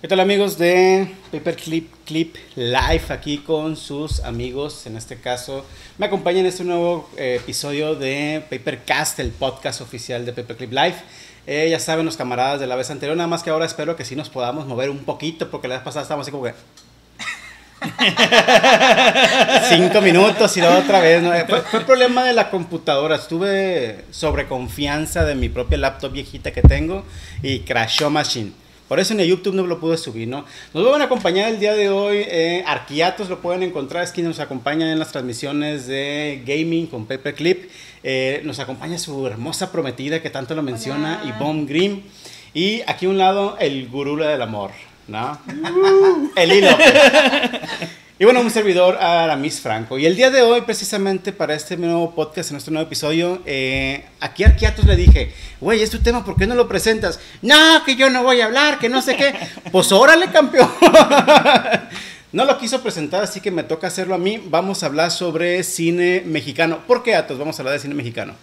¿Qué tal amigos de Paperclip Clip Live aquí con sus amigos? En este caso me acompaña en este nuevo eh, episodio de Papercast, el podcast oficial de Paperclip Live. Eh, ya saben los camaradas de la vez anterior, nada más que ahora espero que sí nos podamos mover un poquito porque la vez pasada estábamos así como que... Cinco minutos y luego otra vez. ¿no? Fue, fue problema de la computadora. Estuve sobre confianza de mi propia laptop viejita que tengo y crashó Machine. Por eso en el YouTube no lo pude subir, ¿no? Nos van a acompañar el día de hoy. Eh, Arquiatos lo pueden encontrar, es quien nos acompaña en las transmisiones de gaming con Paperclip. Eh, nos acompaña su hermosa prometida que tanto lo menciona, Hola. Yvonne Grimm. Y aquí a un lado, el gurú del amor, ¿no? el hilo. Y bueno, un servidor, Aramis Franco. Y el día de hoy, precisamente para este nuevo podcast, en este nuevo episodio, eh, aquí a Arquiatos le dije, güey, es tu tema, ¿por qué no lo presentas? No, que yo no voy a hablar, que no sé qué. Pues órale, campeón. No lo quiso presentar, así que me toca hacerlo a mí. Vamos a hablar sobre cine mexicano. ¿Por qué, Atos? Vamos a hablar de cine mexicano.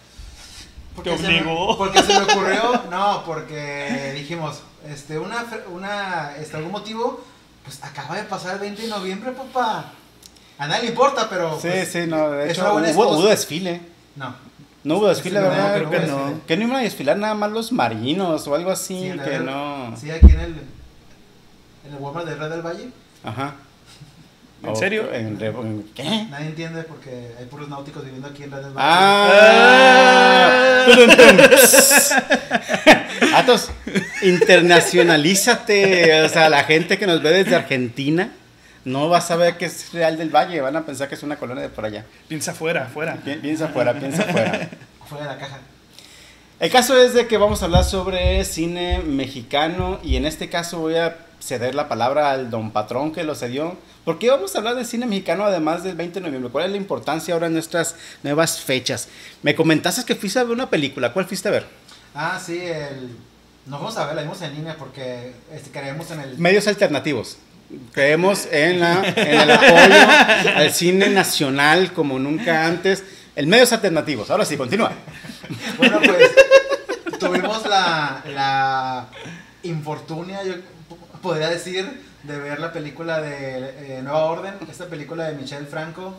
Porque Te se me- porque se me ocurrió, no, porque dijimos, este, una, una, este, algún motivo, pues acaba de pasar el 20 de noviembre, papá. A nadie le importa, pero. pues, no, de es hecho, hubo, hubo desfile. No. No hubo desfile, Sí, no, creo que no. Que no iban a desfilar nada más los marinos o algo así, Sí, que el- no. Sí, aquí en el. En el Walmart de Red del Valle. Ajá. ¿En serio? en en- ¿Qué? Nadie entiende porque hay puros náuticos viviendo aquí en Red del Valle. Ah. Atos, internacionalízate. O sea, la gente que nos ve desde Argentina no va a saber que es Real del Valle. Van a pensar que es una colonia de por allá. Piensa afuera, afuera. Pi- Piensa afuera, piensa afuera. Fuera de la caja. El caso es de que vamos a hablar sobre cine mexicano y en este caso voy a ceder la palabra al don patrón que lo cedió. ¿Por qué vamos a hablar de cine mexicano además del 20 de noviembre? ¿Cuál es la importancia ahora en nuestras nuevas fechas? Me comentaste que fuiste a ver una película. ¿Cuál fuiste a ver? Ah, sí, el. Nos vamos a ver, la vimos en línea porque este, creemos en el. Medios alternativos. Creemos en, la, en el apoyo al cine nacional como nunca antes. El medios alternativos. Ahora sí, continúa. Bueno, pues tuvimos la, la infortunia, yo podría decir, de ver la película de eh, Nueva Orden, esta película de Michel Franco,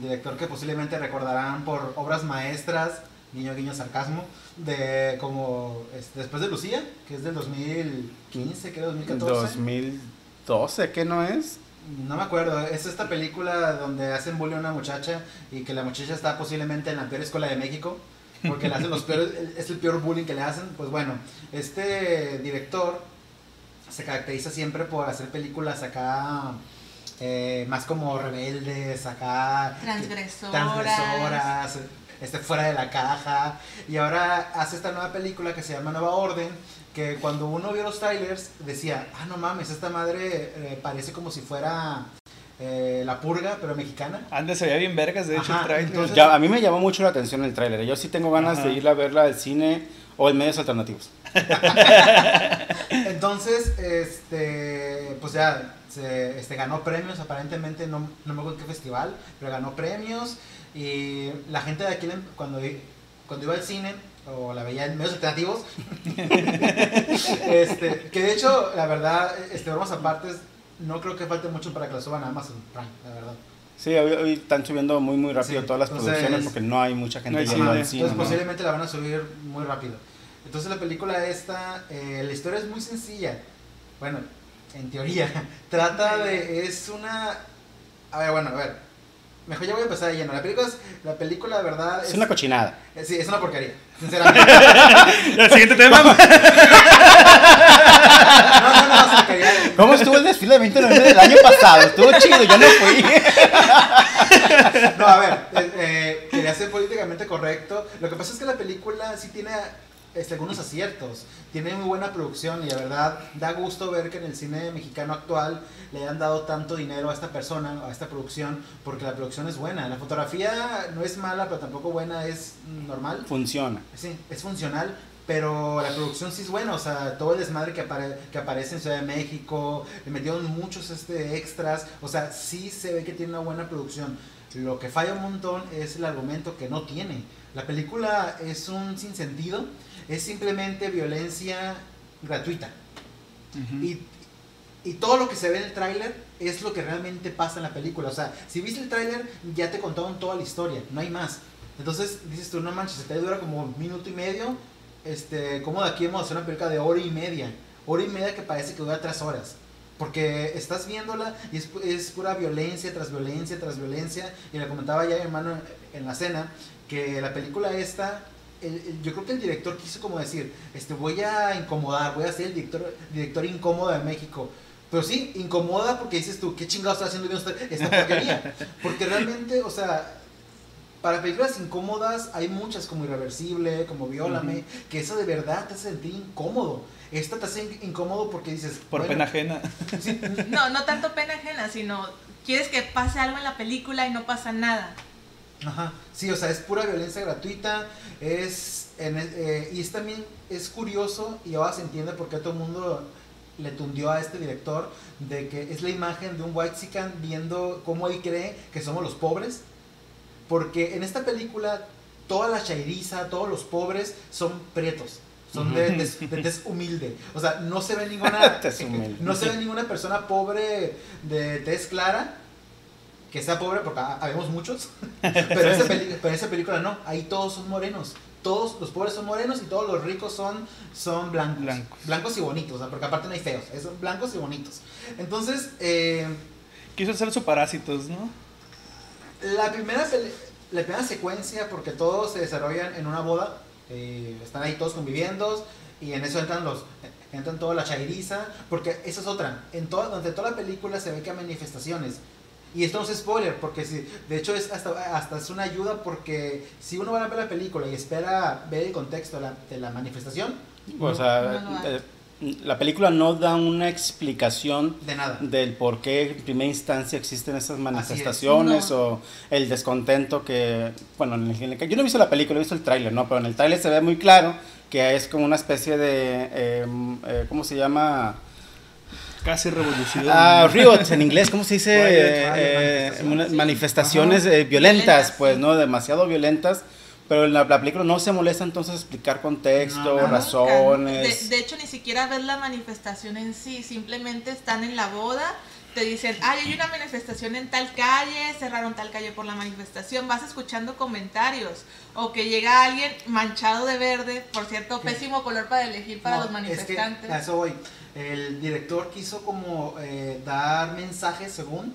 director que posiblemente recordarán por obras maestras, guiño guiño sarcasmo, de como es- después de Lucía, que es del 2015, creo 2014. 2012, ¿qué no es? No me acuerdo, es esta película donde hacen bullying a una muchacha y que la muchacha está posiblemente en la peor escuela de México, porque le hacen los peores, es el peor bullying que le hacen. Pues bueno, este director se caracteriza siempre por hacer películas acá eh, más como rebeldes, acá Transgresoras. transgresoras, este, fuera de la caja. Y ahora hace esta nueva película que se llama Nueva Orden, que cuando uno vio los trailers decía, ah, no mames, esta madre eh, parece como si fuera eh, la purga, pero mexicana. Antes se veía bien vergas, de hecho, Ajá, el trailer. entonces- Ya, a mí me llamó mucho la atención el tráiler. Yo sí tengo ganas Ajá. de ir a verla al cine o en medios alternativos. Entonces, este, pues ya, se, este, ganó premios, aparentemente, no, no me acuerdo en qué festival, pero ganó premios. Y la gente de aquí, cuando, iba al cine, o la veía en medios alternativos, este, que de hecho, la verdad, este, bromas aparte, no creo que falte mucho para que la suban a Amazon Prime, la verdad. Sí, hoy, hoy están subiendo muy, muy rápido Sí, todas las entonces- producciones porque no hay mucha gente No hay yendo al cine. Entonces ¿no? posiblemente la van a subir muy rápido. Entonces la película esta, eh, la historia es muy sencilla. Bueno, en teoría. Trata de, es una... A ver, bueno, a ver. Mejor ya voy a empezar de lleno. La película, es, la película de verdad Es una cochinada. eh, Sí, es una porquería. Sinceramente. El siguiente tema. no, no, no, es porquería. ¿Cómo estuvo el desfile de 20 de noviembre del año pasado? Estuvo chido, yo no fui. No, a ver, eh, eh, quería ser políticamente correcto. Lo que pasa es que la película sí tiene este, algunos aciertos, tiene muy buena producción y la verdad da gusto ver que en el cine mexicano actual le hayan dado tanto dinero a esta persona, a esta producción, porque la producción es buena. La fotografía no es mala, pero tampoco buena, es normal. Funciona. Sí, es funcional, pero la producción sí es buena, o sea, todo el desmadre que, apare- que aparece en Ciudad de México, le metieron muchos este, extras, o sea, sí se ve que tiene una buena producción. Lo que falla un montón es el argumento que no tiene. La película es un sinsentido, es simplemente violencia gratuita. Y Y todo lo que se ve en el tráiler es lo que realmente pasa en la película. O sea, si viste el tráiler, ya te contaron toda la historia, no hay más. Entonces dices tú, no manches, el trailer dura como un minuto y medio. Este, ¿cómo de aquí vamos a hacer una película de hora y media? Hora y media que parece que dura tres horas. Porque estás viéndola y es, es pura violencia tras violencia tras violencia. Y le comentaba ya mi hermano en la cena que la película esta el- el- yo creo que el director quiso como decir, este, voy a incomodar, voy a ser el director, director incómodo de México. Pero sí, incomoda porque dices tú, ¿qué chingados está haciendo viendo esta, esta porquería? Porque realmente, o sea, para películas incómodas hay muchas como Irreversible, como Viólame, que eso de verdad te hace sentir incómodo. Esta te hace in- incómodo porque dices, Por bueno, pena ajena. sí, No, no tanto pena ajena, sino quieres que pase algo en la película y no pasa nada. Ajá, sí, o sea, es pura violencia gratuita, es, en eh, y es también, es curioso y ahora se entiende por qué todo el mundo le tundió a este director, de que es la imagen de un white viendo cómo él cree que somos los pobres, porque en esta película toda la chairiza, todos los pobres son prietos. Son de, de, humilde. O sea, no se ve ninguna. No se ve ninguna persona pobre de tez clara que sea pobre, porque ha- habemos muchos. Pero esa, pero esa película no, ahí todos son morenos. Todos los pobres son morenos y todos los ricos son, son blancos. Blancos. y bonitos, o sea, porque aparte no hay feos, son blancos y bonitos. Entonces, eh, Quiso hacer su parásitos, ¿no? la, primera la primera secuencia, porque todos se desarrollan en una boda, eh, están ahí todos conviviendo y en eso entran los entran toda la chairiza, porque esa es otra. En toda, durante toda la película se ve que hay manifestaciones. Y esto no es spoiler, porque si, de hecho es hasta, hasta es una ayuda porque si uno va a ver la película y espera ver el contexto de la, de la manifestación, O sea, No eh, la película no da una explicación de nada. del por qué en primera instancia existen esas es. manifestaciones No. o el descontento que, bueno, en el- en el- yo no he visto la película, he visto el tráiler, ¿no? Pero en el tráiler se ve muy claro que es como una especie de, eh, eh, ¿cómo se llama? Casi revolución. Ah, riots en inglés, ¿cómo se dice? Riot, Eh, eh, manifestaciones. manifestaciones eh, violentas, pues. ¿no? Demasiado violentas. Pero en la, la película no se molesta entonces explicar contexto, No, no. razones. De, de hecho, ni siquiera ves la manifestación en sí, simplemente están en la boda, te dicen, ay, hay una manifestación en tal calle, cerraron tal calle por la manifestación, vas escuchando comentarios, o que llega alguien manchado de verde, por cierto, ¿Qué? pésimo color para elegir para No, los manifestantes. Es que a eso voy. El director quiso como eh, dar mensajes según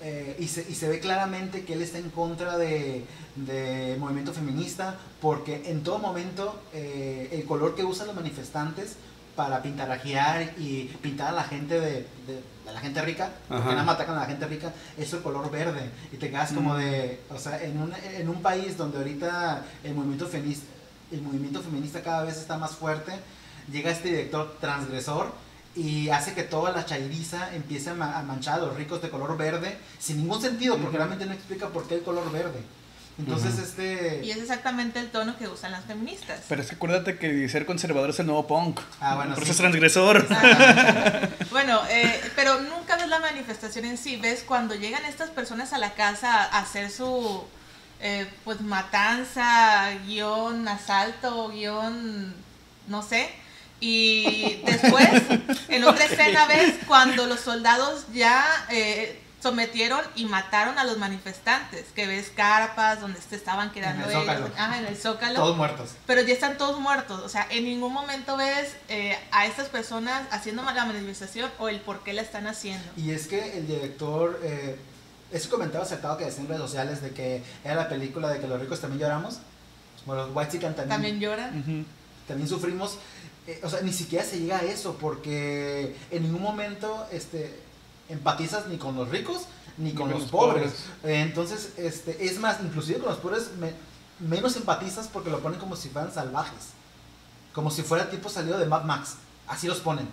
eh, y, se, y se ve claramente que él está en contra de, de movimiento feminista porque en todo momento eh, el color que usan los manifestantes para pintarajear y pintar a la gente de, la gente rica, porque nada más atacan a la gente rica, es el color verde. Y te quedas como Mm. de, o sea, en un, en un país donde ahorita el movimiento feminista, el movimiento feminista cada vez está más fuerte, llega este director transgresor y hace que toda la chairiza empiece a, ma- a manchar a los ricos de color verde sin ningún sentido, porque realmente no explica por qué el color verde. Entonces, este... Y es exactamente el tono que usan las feministas. Pero es que acuérdate que ser conservador es el nuevo punk. Ah, bueno, Por sí. eso es transgresor. Bueno, eh, pero nunca ves la manifestación en sí, ves cuando llegan estas personas a la casa a hacer su eh, pues matanza, guion asalto, guion no sé. Y después, en otra escena ves cuando los soldados ya eh, sometieron y mataron a los manifestantes, que ves carpas donde se estaban quedando el ellos, Zócalo. ajá, en el zócalo Todos muertos. pero ya están todos muertos. O sea, en ningún momento ves eh, a estas personas haciendo la manifestación o el por qué la están haciendo. Y es que el director, eh, ese comentario acertado que decía en redes sociales de que era la película de que los ricos también lloramos, bueno, los white también, También lloran. Ujú. también sufrimos, eh, o sea, ni siquiera se llega a eso, porque en ningún momento este, empatizas ni con los ricos ni con los, pobres. Entonces, este, es más, inclusive con los pobres me- menos empatizas porque lo ponen como si fueran salvajes, como si fuera tipo salido de Mad Max, así los ponen.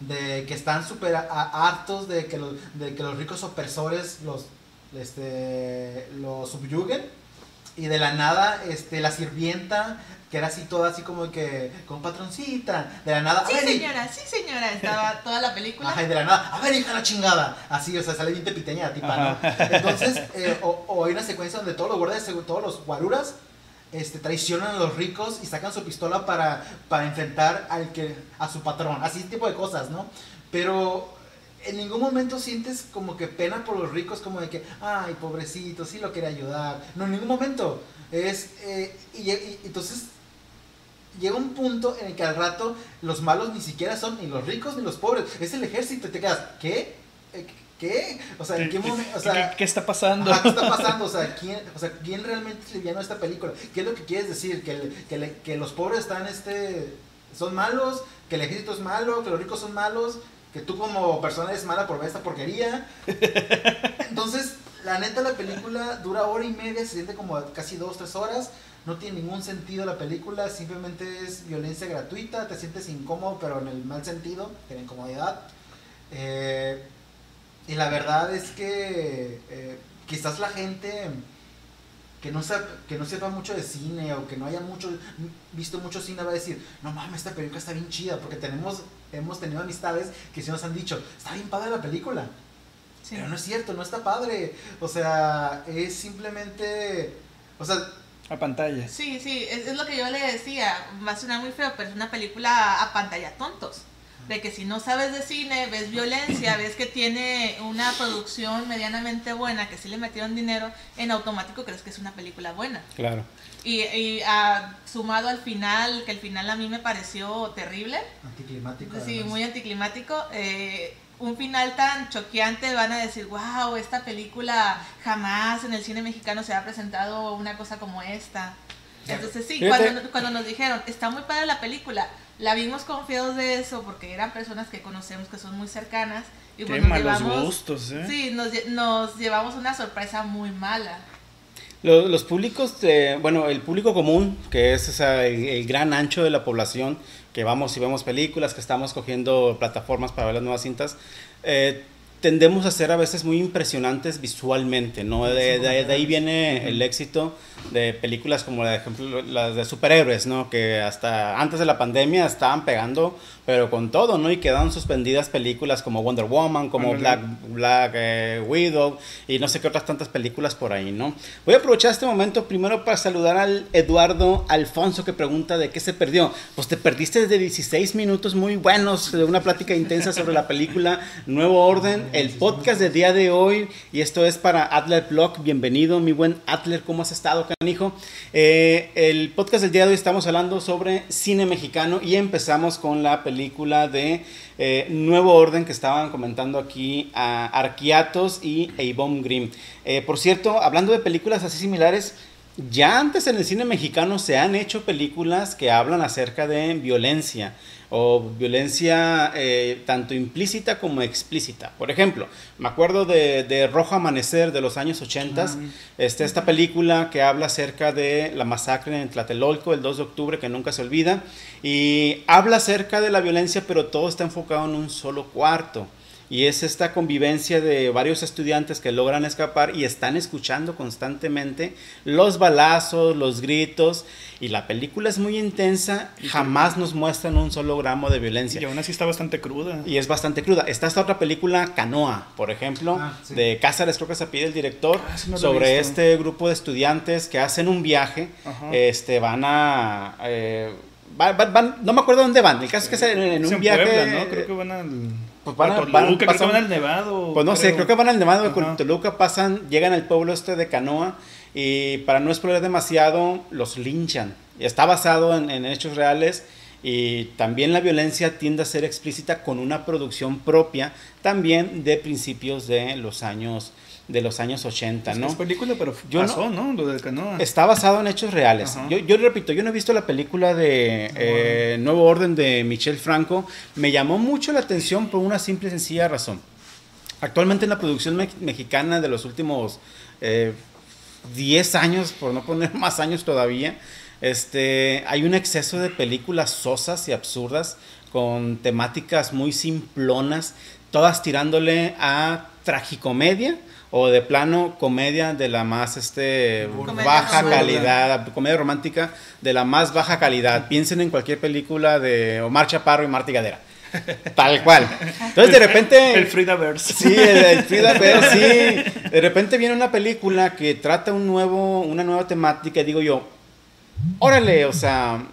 De que están súper hartos de que, los, de que los ricos opresores los, este, los subyuguen y de la nada este, la sirvienta que era así toda así como que con patroncita de la nada Sí, "A ver, hi- señora, sí, señora. Estaba toda la película. Ajá, y de la nada, a ver, hija la chingada. Así, o sea, sale bien tepiteña la tipa, ¿no? Entonces, eh, o, o hay una secuencia donde todos los guardias, todos los guaruras, este, traicionan a los ricos y sacan su pistola para, para enfrentar al que, a su patrón. Así tipo de cosas, ¿no? Pero en ningún momento sientes como que pena por los ricos, como de que, ay, pobrecito, sí lo quiere ayudar. No, en ningún momento. Es, eh, y, y- entonces llega un punto en el que al rato los malos ni siquiera son ni los ricos ni los pobres. Es el ejército y te quedas, ¿qué? Eh, ¿Qué? O sea, ¿en qué momento? O sea, ¿Qué, qué está pasando? Ajá, ¿Qué está pasando? O sea, ¿quién, o sea, ¿quién realmente es liviano esta película? ¿Qué es lo que quieres decir? ¿Que, el- que, le- que los pobres están, este, son malos? ¿Que el ejército es malo? ¿Que los ricos son malos? ¿Que tú como persona eres mala por ver esta porquería? Entonces, la neta, la película dura hora y media, se siente como casi dos, tres horas. No tiene ningún sentido la película, simplemente es violencia gratuita, te sientes incómodo, pero en el mal sentido, en la incomodidad. Eh, y la verdad es que eh, quizás la gente que no, sepa, que no sepa mucho de cine o que no haya mucho visto mucho cine va a decir, no mames, esta película está bien chida, porque tenemos, hemos tenido amistades que sí nos han dicho, está bien padre la película. Sí. Pero no es cierto, no está padre. O sea, es simplemente... O sea, A pantalla. Sí, sí, es, es lo que yo le decía. Va a sonar muy feo, pero es una película a pantalla tontos. De que si no sabes de cine, ves violencia, ves que tiene una producción medianamente buena, que sí le metieron dinero, en automático crees que es una película buena. Claro. Y, y, ah, sumado al final, que el final a mí me pareció terrible, anticlimático. sí, además. muy anticlimático. eh, un final tan choqueante van a decir, wow, esta película jamás en el cine mexicano se ha presentado una cosa como esta. Entonces sí, cuando, cuando nos dijeron, está muy padre la película, la vimos confiados de eso porque eran personas que conocemos que son muy cercanas y Qué pues nos malos llevamos, gustos, ¿eh? sí, nos, nos llevamos una sorpresa muy mala. Lo- Los, públicos, de- bueno, el público común, que es esa- el, el gran ancho de la población, que vamos y vemos películas, que estamos cogiendo plataformas para ver las nuevas cintas, eh, tendemos a ser a veces muy impresionantes visualmente, ¿no? De, de- de ahí viene el éxito de películas como, por ejemplo, las de superhéroes, ¿no? Que hasta antes de la pandemia estaban pegando, pero con todo, ¿no? Y quedaron suspendidas películas como Wonder Woman, como. Black Black eh, Widow y no sé qué otras tantas películas por ahí, ¿no? Voy a aprovechar este momento primero para saludar al Eduardo Alfonso que pregunta de qué se perdió. Pues te perdiste de 16 minutos muy buenos de una plática intensa sobre la película Nuevo Orden, el podcast del día de hoy y esto es para Adler Blog. Bienvenido, mi buen Adler, ¿cómo has estado, canijo? Eh, el podcast del día de hoy estamos hablando sobre cine mexicano y empezamos con la película de eh, Nuevo Orden que estaban comentando aquí a Arquiatos y Eibom Grimm. Eh, por cierto, hablando de películas así similares, ya antes en el cine mexicano se han hecho películas que hablan acerca de violencia o violencia eh, tanto implícita como explícita. Por ejemplo, me acuerdo de, de Rojo Amanecer de los años 80, Ah. este, esta película que habla acerca de la masacre en Tlatelolco el 2 de octubre que nunca se olvida y habla acerca de la violencia pero todo está enfocado en un solo cuarto. Y es esta convivencia de varios estudiantes que logran escapar y están escuchando constantemente los balazos, los gritos. Y la película es muy intensa, jamás nos muestran un solo gramo de violencia. Y aún así está bastante cruda. Y es bastante cruda. Está esta otra película, Canoa, por ejemplo, Ah, sí. de Cázares, creo que se pide el director, Ah, sobre este grupo de estudiantes que hacen un viaje. Ajá. Este, van a. eh, va- va- van- no me acuerdo dónde van. El caso es que es en, un en viaje. Puebla, ¿no? Creo que van al. Pues van a- van- Toluca, creo pasan- que van al Nevado. Pues no sé, creo que van al Nevado de Ajá. Toluca, pasan, llegan al pueblo este de Canoa y para no explorar demasiado, los linchan. Está basado en, en hechos reales y también la violencia tiende a ser explícita con una producción propia también de principios de los años de los años 80, Es, ¿no? es película, pero Yo no- pasó, ¿no? Lo de Canoa. Está basado en hechos reales. Yo, yo repito, yo no he visto la película de eh, Nuevo Orden de Michel Franco. Me llamó mucho la atención por una simple y sencilla razón. Actualmente en la producción me- mexicana de los últimos eh, 10 años, por no poner más años todavía, este, hay un exceso de películas sosas y absurdas con temáticas muy simplonas, todas tirándole a tragicomedia o de plano comedia de la más este, Comedia baja romántica. calidad, comedia romántica de la más baja calidad. Piensen en cualquier película de Omar Chaparro y Marta Gadera. Tal cual. Entonces de repente... El Fridaverse. Sí, el, el Frida Ver, sí. De repente viene una película que trata un nuevo, una nueva temática y digo yo, órale, o sea,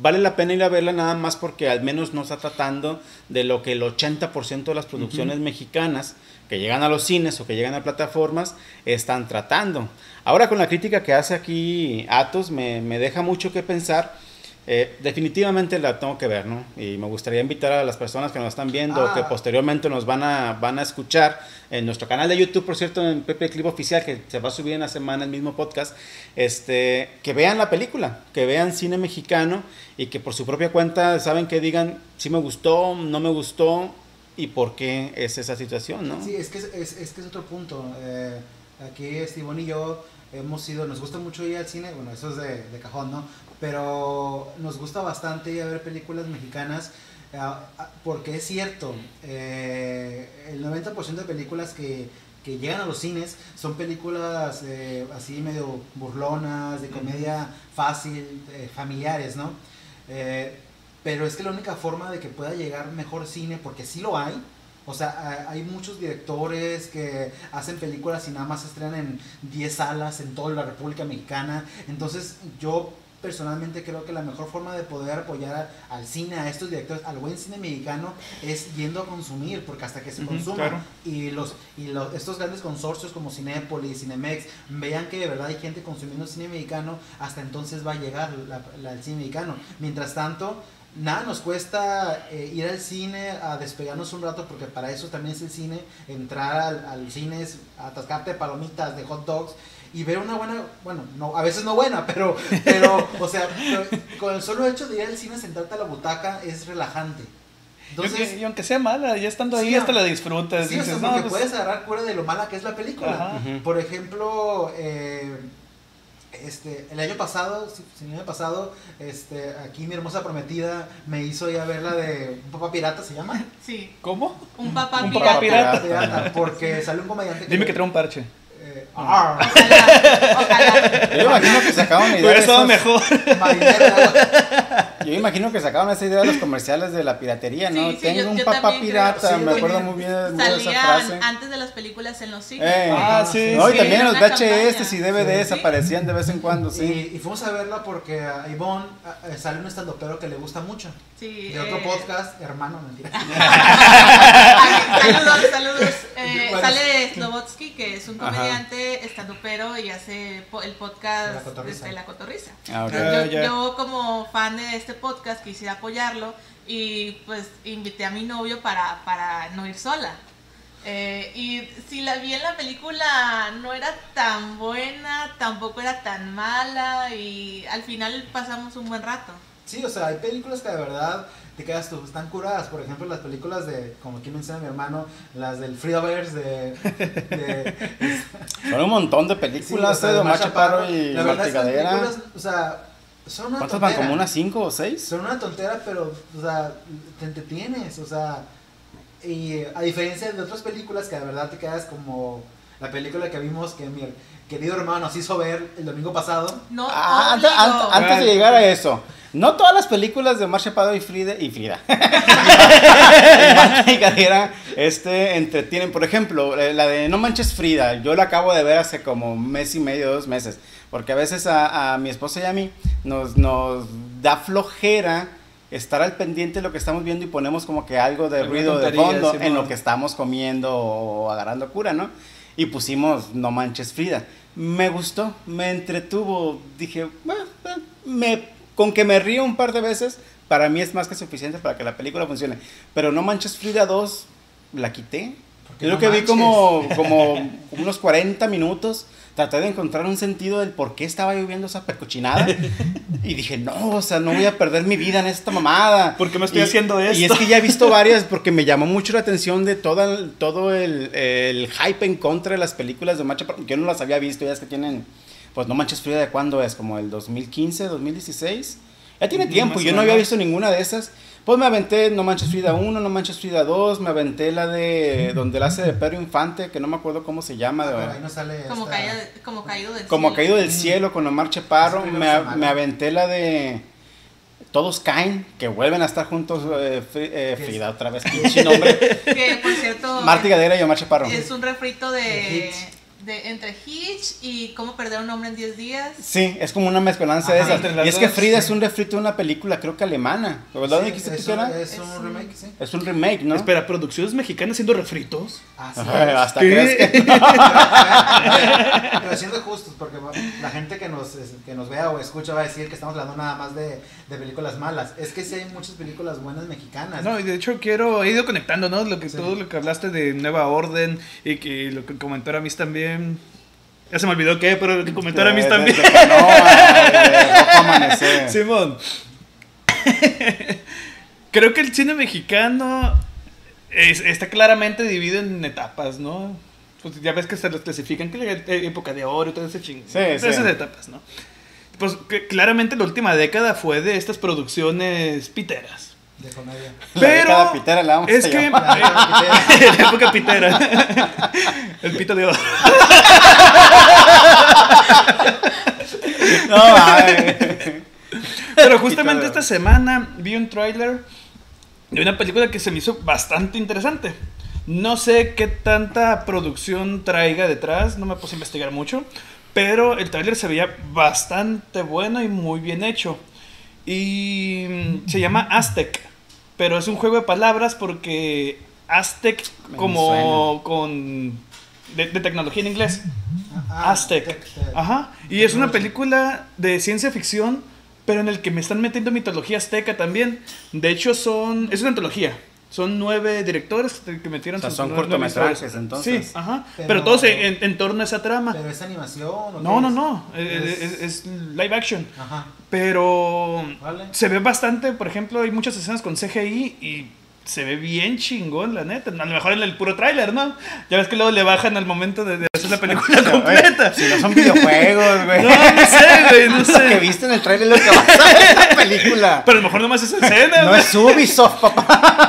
vale la pena ir a verla nada más porque al menos no está tratando de lo que el 80% de las producciones mexicanas que llegan a los cines o que llegan a plataformas están tratando. Ahora con la crítica que hace aquí Atos me, me deja mucho que pensar. Eh, definitivamente la tengo que ver, ¿no? Y me gustaría invitar a las personas que nos están viendo o que Ah. posteriormente nos van a, van a escuchar en nuestro canal de YouTube, por cierto, en Pepe Clip Oficial, que se va a subir en la semana el mismo podcast, este, que vean la película, que vean cine mexicano y que por su propia cuenta saben que digan si me gustó, no me gustó y por qué es esa situación, ¿no? Sí, es que es, es- es que es otro punto. Eh, aquí Steven y yo hemos ido, nos gusta mucho ir al cine, bueno, eso es de, de cajón, ¿no? Pero nos gusta bastante ir a ver películas mexicanas eh, porque es cierto, eh, el 90% de películas que, que llegan a los cines son películas eh, así medio burlonas, de comedia fácil, eh, familiares, ¿no? Pero es que la única forma de que pueda llegar mejor cine, porque sí lo hay, o sea, ha- hay muchos directores que hacen películas y nada más se estrenan en 10 salas en toda la República Mexicana. Entonces, yo personalmente creo que la mejor forma de poder apoyar a- al cine, a estos directores, al buen cine mexicano, es yendo a consumir, porque hasta que se consuma claro. y los y los, estos grandes consorcios como Cinépolis, Cinemex, vean que de verdad hay gente consumiendo cine mexicano, hasta entonces va a llegar la, la- el cine mexicano. Mientras tanto, nada nos cuesta eh, ir al cine a despegarnos un rato, porque para eso también es el cine, entrar al, al cine es atascarte de palomitas, de hot dogs y ver una buena, bueno, no, a veces no buena, pero, pero o sea, pero con el solo hecho de ir al cine, sentarte a la butaca es relajante. Y aunque- Entonces, y aunque sea mala, ya estando ahí Sí, hasta la disfrutas. Sí, o sea, dices, porque no, pues, puedes agarrar cura de lo mala que es la película. Ajá. Por ejemplo, eh, este, el año pasado, sí, el año pasado, este, aquí mi hermosa prometida me hizo ir a ver la de Un Papá Pirata, ¿se llama? Sí, ¿Cómo? un papá Un pirata. papá pirata. Pirata, porque sale un comediante Dime que trae un parche. eh, ah, Ojalá, ojalá. Yo imagino que idea. Hubiera de estado mejor. Imagino que sacaron esa idea de los comerciales de la piratería, ¿no? Sí, sí, Tengo yo- un yo papá pirata, creo. Sí, me acuerdo muy bien de, esa Salían frase. antes de las películas en los cines. Eh, Ah, sí, no, y también Era los VHS y DVDs Sí. aparecían de vez en cuando, sí. Y, y fuimos a verla porque a Ivonne eh, sale un estandopero que le gusta mucho. Sí, De otro eh, podcast, hermano, mentira. saludos, saludos. Eh, Bueno, sale Slobotsky, que es un comediante estandupero y hace po- el podcast De La Cotorrisa. de La Cotorrisa. Ah, ok. Ah, yo, ya. yo como fan de este podcast quisiera apoyarlo y pues invité a mi novio para, para no ir sola. Eh, y si la vi en la película no era tan buena, tampoco era tan mala y al final pasamos un buen rato. Sí, o sea, hay películas que de verdad te quedas tú, están curadas. Por ejemplo, las películas de, como aquí menciona mi hermano, las del Freeverse de, de Son un montón de sí, películas o sea, eh, de Omar Omar Chaparro Chaparro. y La verdad es que películas, o sea, son una ¿Cuántas van? tontera. ¿Como unas cinco o seis? Son una tontera, pero, o sea, te entretienes, o sea, y eh, a diferencia de otras películas que de verdad te quedas como la película que vimos que mi querido hermano nos hizo ver el domingo pasado. No, Ah, antes, antes- antes de llegar a eso, no todas las películas de Omar Chaparro y Frida y Frida y Martigadera, este entretienen, por ejemplo, eh, la de No manches Frida, yo la acabo de ver hace como un mes y medio, dos meses, porque a veces a, a mi esposa y a mí nos, nos da flojera estar al pendiente de lo que estamos viendo y ponemos como que algo de Alguna ruido de fondo en lo que estamos comiendo o agarrando cura, ¿no? Y pusimos No Manches Frida. Me gustó, me entretuvo. Dije, "Bueno, eh, me, con que me río un par de veces, para mí es más que suficiente para que la película funcione. Pero No Manches Frida 2 la quité. Yo creo no que vi manches. como, como unos 40 minutos. Traté de encontrar un sentido del por qué estaba yo viendo esa percochinada. y dije, no, o sea, no voy a perder mi vida en esta mamada. ¿Por qué me estoy Y- haciendo esto? Y es que ya he visto varias porque me llamó mucho la atención de toda, todo el, el hype en contra de las películas de Macha. Yo no las había visto, ya es que tienen, pues no manches Frida de cuándo es, como el 2015, 2016. Ya tiene tiempo, más yo no había visto ninguna de esas. Pues me aventé No Manches Frida 1, No Manches Frida 2, me aventé la de donde la hace de Pedro Infante, que no me acuerdo cómo se llama. Ah, de- pero ahí no sale Como, esta- caído, como caído del como cielo. caído del cielo con Omar Chaparro. Me, me aventé la de Todos caen, que vuelven a estar juntos eh, eh. Frida otra vez, pinche nombre. Que por cierto Marta Gadera y Omar Chaparro. es un refrito De de, de entre Hitch y cómo perder a un hombre en 10 días. Sí, es como una mezcolanza de Ajá, esas. entre las Y es que Frida sí. es un refrito de una película, creo que alemana. ¿Verdad? Sí, es, que era? es Es un remake, sí. Es un remake, ¿no? Espera, ¿producciones mexicanas haciendo refritos? Que... Pero siendo justos, porque la gente que nos, que nos vea o escucha va a decir que estamos hablando nada más de, de películas malas. Es que sí hay muchas películas buenas mexicanas. No, y de hecho quiero, he ido conectando, ¿no? Lo que, Sí. Todo lo que hablaste de Nueva Orden y que lo que comentó Aramis también. Ya se me olvidó qué, pero que comentó Aramis De- también. de- de Canoa, Rojo Amanecer. Simón. Creo que el cine mexicano es- está claramente dividido en etapas, ¿no? Pues ya ves que se los clasifican, que la época de oro y todo ese ching. Sí, esas etapas, ¿no? Pues que claramente la última década fue de estas producciones piteras. De comedia. La Pero década pitera la vamos es a que la época pitera. El pito de oro. No. Pero justamente esta semana vi un tráiler de una película que se me hizo bastante interesante. No sé qué tanta producción traiga detrás, no me puse a investigar mucho, pero el tráiler se veía bastante bueno y muy bien hecho. Y mm, se llama Aztec, pero es un juego de palabras porque Aztec Me como con de, de tecnología en inglés. Ah, Aztec. Tec- Tec- Ajá. Y es una película de ciencia ficción, pero en el que me están metiendo mitología azteca también. De hecho, son. Es una antología. Son nueve directores que metieron O sea, sus son cortometrajes, entonces. Sí, ajá. Pero, Pero- todos en, en- en torno a esa trama. Pero es animación. ¿o No, qué no, no. Es, Es- es- es live action. Ajá. Pero Vale. se ve bastante, por ejemplo, hay muchas escenas con CGI y se ve bien chingón, la neta. A lo mejor en el puro tráiler, ¿no? Ya ves que luego le bajan al momento de, de hacer la película completa. Si no son videojuegos, güey. No, no sé, güey, no Lo que sé. viste en el trailer es lo que va a en la película. Pero a lo mejor nomás esa escena, No es Ubisoft, papá.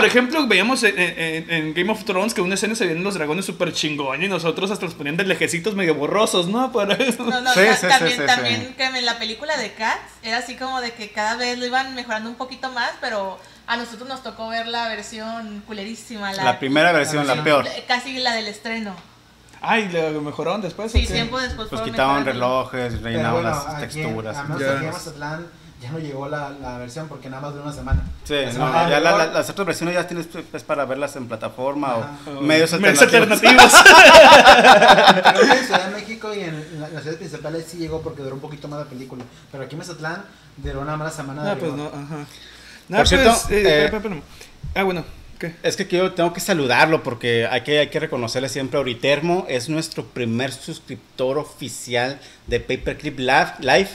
Por ejemplo, veíamos en, en- en Game of Thrones que una escena se veían los dragones súper chingón y nosotros hasta los ponían de lejecitos medio borrosos, ¿no? Para eso. No, no, Sí, sí, sí, también, sí, también sí. que en la película de Cats era así como de que cada vez lo iban mejorando un poquito más, pero a nosotros nos tocó ver la versión culerísima. La, La primera versión, la la peor. Casi la del estreno. Ay, lo mejoraron después. Sí, tiempo después Pues quitaban relojes, reinaban bueno, las texturas. aquí Mazatlán ya no llegó la, la versión porque nada más de una semana. Sí, no, ya la- la- las otras versiones ya tienes pues, para verlas en plataforma Ajá. o medios Medios alternativos. alternativos. Creo que en Ciudad de México y en la- las ciudades principales sí llegó porque duró un poquito más la película. Pero aquí en Mazatlán duró nada más la semana de no, pues no, ajá. No, Por cierto, pues, eh, eh. Ah, bueno, ¿qué? Es que yo tengo que saludarlo porque hay que, hay que reconocerle siempre a Oritermo. Es nuestro primer suscriptor oficial de Paperclip Live.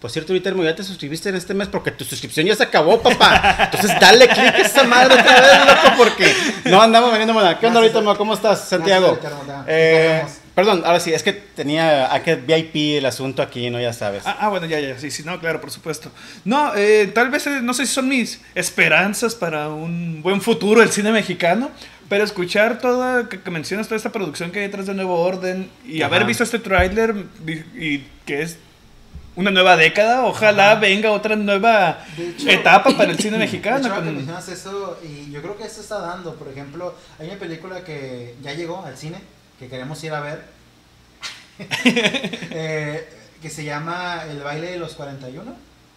Por cierto, Oritermo, ya te suscribiste en este mes porque tu suscripción ya se acabó, papá. Entonces dale click a esa madre otra vez, loco, porque no andamos vendiendo moda. ¿Qué onda, Gracias, Oritermo? ¿Cómo estás, Santiago? Eh, perdón, ahora sí, es que tenía hay que VIP el asunto aquí, ¿no? Ya sabes. Ah, ah, bueno, ya, ya, sí, sí, no, claro, por supuesto. No, eh, tal vez, eh, no sé si son mis esperanzas para un buen futuro del cine mexicano, pero escuchar toda, que, que mencionas toda esta producción que hay detrás de Nuevo Orden y Ajá. haber visto este tráiler y que es una nueva década, ojalá Ajá. venga otra nueva De hecho- etapa para el cine De mexicano. hecho, ahora que con- mencionas eso, y yo creo que esto está dando. Por ejemplo, hay una película que ya llegó al cine, que queremos ir a ver, eh, que se llama El baile de los 41.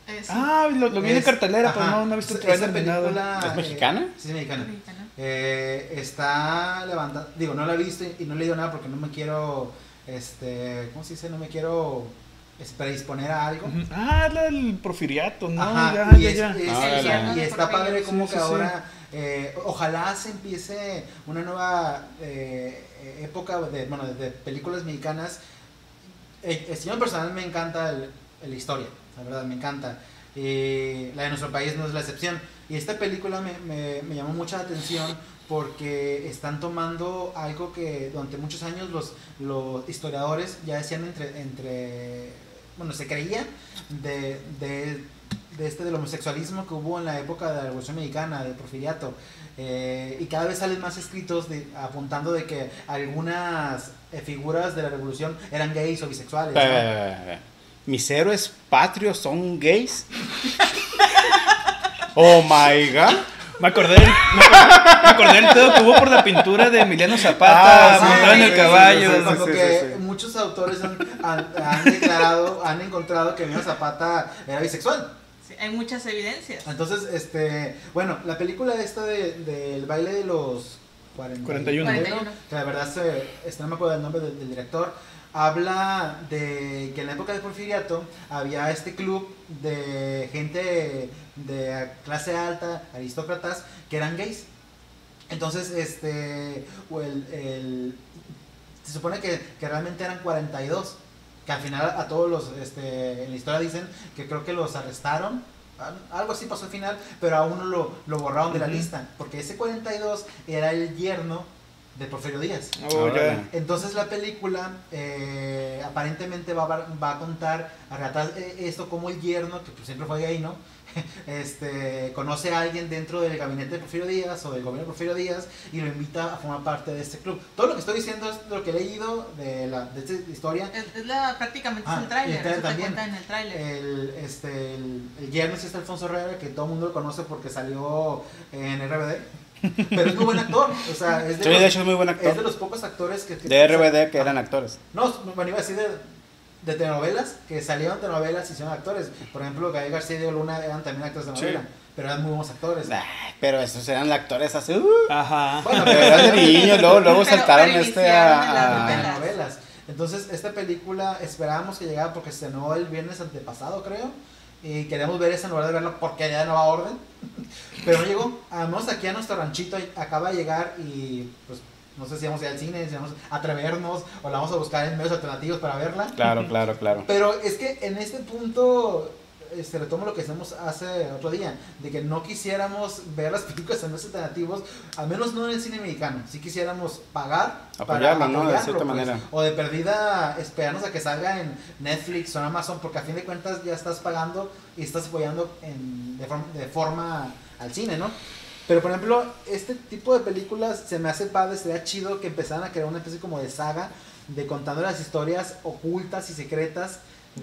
Eh, sí. Ah, lo, lo vi en cartelera, pero ajá, no, no he visto el nada. película, ¿Es eh, mexicana? sí, es mexicana. ¿no? Eh, está levantando, digo, no la he visto y no he leído nada porque no me quiero, este, ¿cómo se dice? No me quiero es, predisponer a algo. Ah, la del porfiriato, ¿no? Ajá, ya, y, ya, es- ya. es- Ah, y- ya. y está padre como Sí, que sí, sí. ahora, eh, ojalá se empiece una nueva eh, eh, época de, bueno, de, películas mexicanas. Eh, eh, yo en personal me encanta el- la historia, la verdad, me encanta. Y la de nuestro país no es la excepción. Y esta película me, me, me llamó mucha atención porque están tomando algo que durante muchos años los, los historiadores ya decían entre, entre bueno, se creía de, de, de este del homosexualismo que hubo en la época de la Revolución Mexicana, del porfiriato. Eh, y cada vez salen más escritos de, apuntando de que algunas eh, figuras de la revolución eran gays o bisexuales. ¿no? Eh, Mis héroes patrios son gays. Oh my god. Me acordé, del- me acordé, me acordé del pedo que hubo por la pintura de Emiliano Zapata Ah, sí, montado en sí, el sí, caballo. sí, sí, Como sí, que sí, sí. muchos autores han, han- han declarado, han encontrado que Emilio Zapata era bisexual. Sí, hay muchas evidencias. Entonces, este, bueno, la película esta de- del baile de los 40 41. 41. que la verdad se, este, no me acuerdo el nombre del, del director, habla de que en la época de Porfiriato había este club de gente de clase alta, aristócratas, que eran gays. Entonces, este, o el, el- se supone que, que realmente eran 42, que al final a todos los, este, en la historia dicen que creo que los arrestaron, al- algo así pasó al final, pero a uno lo, lo borraron de la lista, porque ese 42 era el yerno de Porfirio Díaz. Oh. Órale. Entonces la película eh, aparentemente va, a- va a contar, a relatar eh, esto como el yerno, que pues siempre fue gay, ¿no? Este, conoce a alguien dentro del gabinete de Porfirio Díaz o del gobierno de Porfirio Díaz y lo invita a formar parte de este club. Todo lo que estoy diciendo es lo que he leído de, la, de esta historia. Es, es la, prácticamente Ah, es el tráiler, el eso te también. cuenta en el tráiler. El, este, el, el yerno es este Alfonso Herrera, que todo el mundo lo conoce porque salió en RBD. Pero es muy buen actor. O sea, es de, Sí, los, de hecho es muy buen es de actor. los pocos actores que... que- De RBD que eran actores. No, bueno, iba a decir de, de telenovelas, que salieron telenovelas y hicieron actores. Por ejemplo, Gael García y Luna eran también actores de novela, Sí. pero eran muy buenos actores. Ay, pero esos eran actores así. uh, Ajá. Bueno, pero eran de niños, luego, luego Pero- saltaron pero este a, a- novelas. Entonces, esta película esperábamos que llegara porque se estrenó el viernes antepasado, creo. Y queríamos ver esa en lugar de ver la porquería de Nueva Orden. Pero no llegó. Además, aquí a nuestro ranchito acaba de llegar y pues no sé si vamos a ir al cine, si vamos a atrevernos o la vamos a buscar en medios alternativos para verla. Claro, claro, claro. Pero es que en este punto, este, retomo lo que hicimos hace otro día, de que no quisiéramos ver las películas en medios alternativos, al menos no en el cine mexicano. Si quisiéramos pagar Apoyarlo, ¿no? De cierta pues, manera. O de perdida esperarnos a que salga en Netflix o en Amazon, porque a fin de cuentas ya estás pagando y estás apoyando en- de, forma, de forma al cine, ¿no? Pero por ejemplo, este tipo de películas se me hace padre, sería chido que empezaran a crear una especie como de saga de contando las historias ocultas y secretas.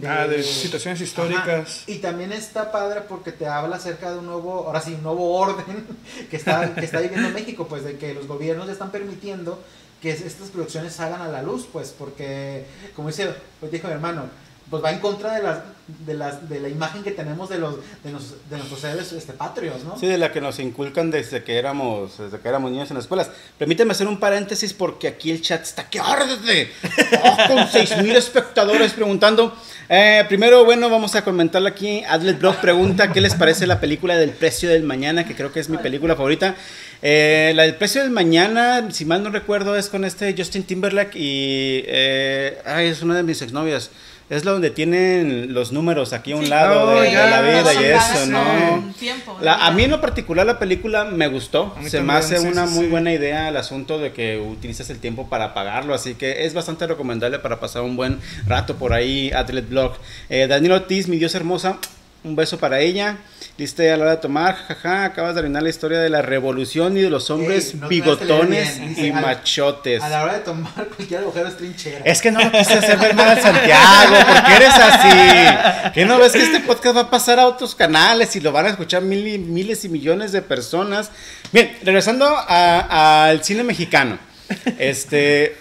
Ah, de situaciones históricas. Y también está padre porque te habla acerca de un nuevo, ahora sí, un nuevo orden que está, que está viviendo México, pues de que los gobiernos están permitiendo que es- estas producciones salgan a la luz, pues porque, como dice, pues dijo mi hermano, pues va en contra de las, de las, de la imagen que tenemos de los, de, nos- de nuestros seres este, patrios, ¿no? Sí, de la que nos inculcan desde que éramos, desde que éramos niños en las escuelas. Permíteme hacer un paréntesis porque aquí el chat está que arde. Oh, con 6000 espectadores preguntando. Eh, primero, bueno, vamos a comentarle aquí. Adlet Blog pregunta qué les parece la película del precio del mañana, que creo que es mi película favorita. Eh, la del precio del mañana, si mal no recuerdo, es con este Justin Timberlake y eh, ay, es una de mis exnovias. Es la donde tienen los números aquí a un Sí. lado Oh, de, de ya, la vida y eso, ¿no? tiempo, La- a mí en lo particular la película me gustó. Se me hace sí, una sí, muy sí. buena idea el asunto de que utilizas el tiempo para pagarlo. Así que es bastante recomendable para pasar un buen rato por ahí. Atlet Blog. Eh, Daniel Ortiz, mi diosa hermosa. Un beso para ella. Liste a la hora de tomar. Jaja, acabas de arruinar la historia de la revolución y de los hombres Ey, no bigotones bien, y al- machotes. A la hora de tomar cualquier agujero es trinchera. Es que no lo quise hacer ver mal al Santiago, porque eres así. Que no ves que este podcast va a pasar a otros canales y lo van a escuchar mil y- miles y millones de personas. Bien, regresando a- al cine mexicano. Este,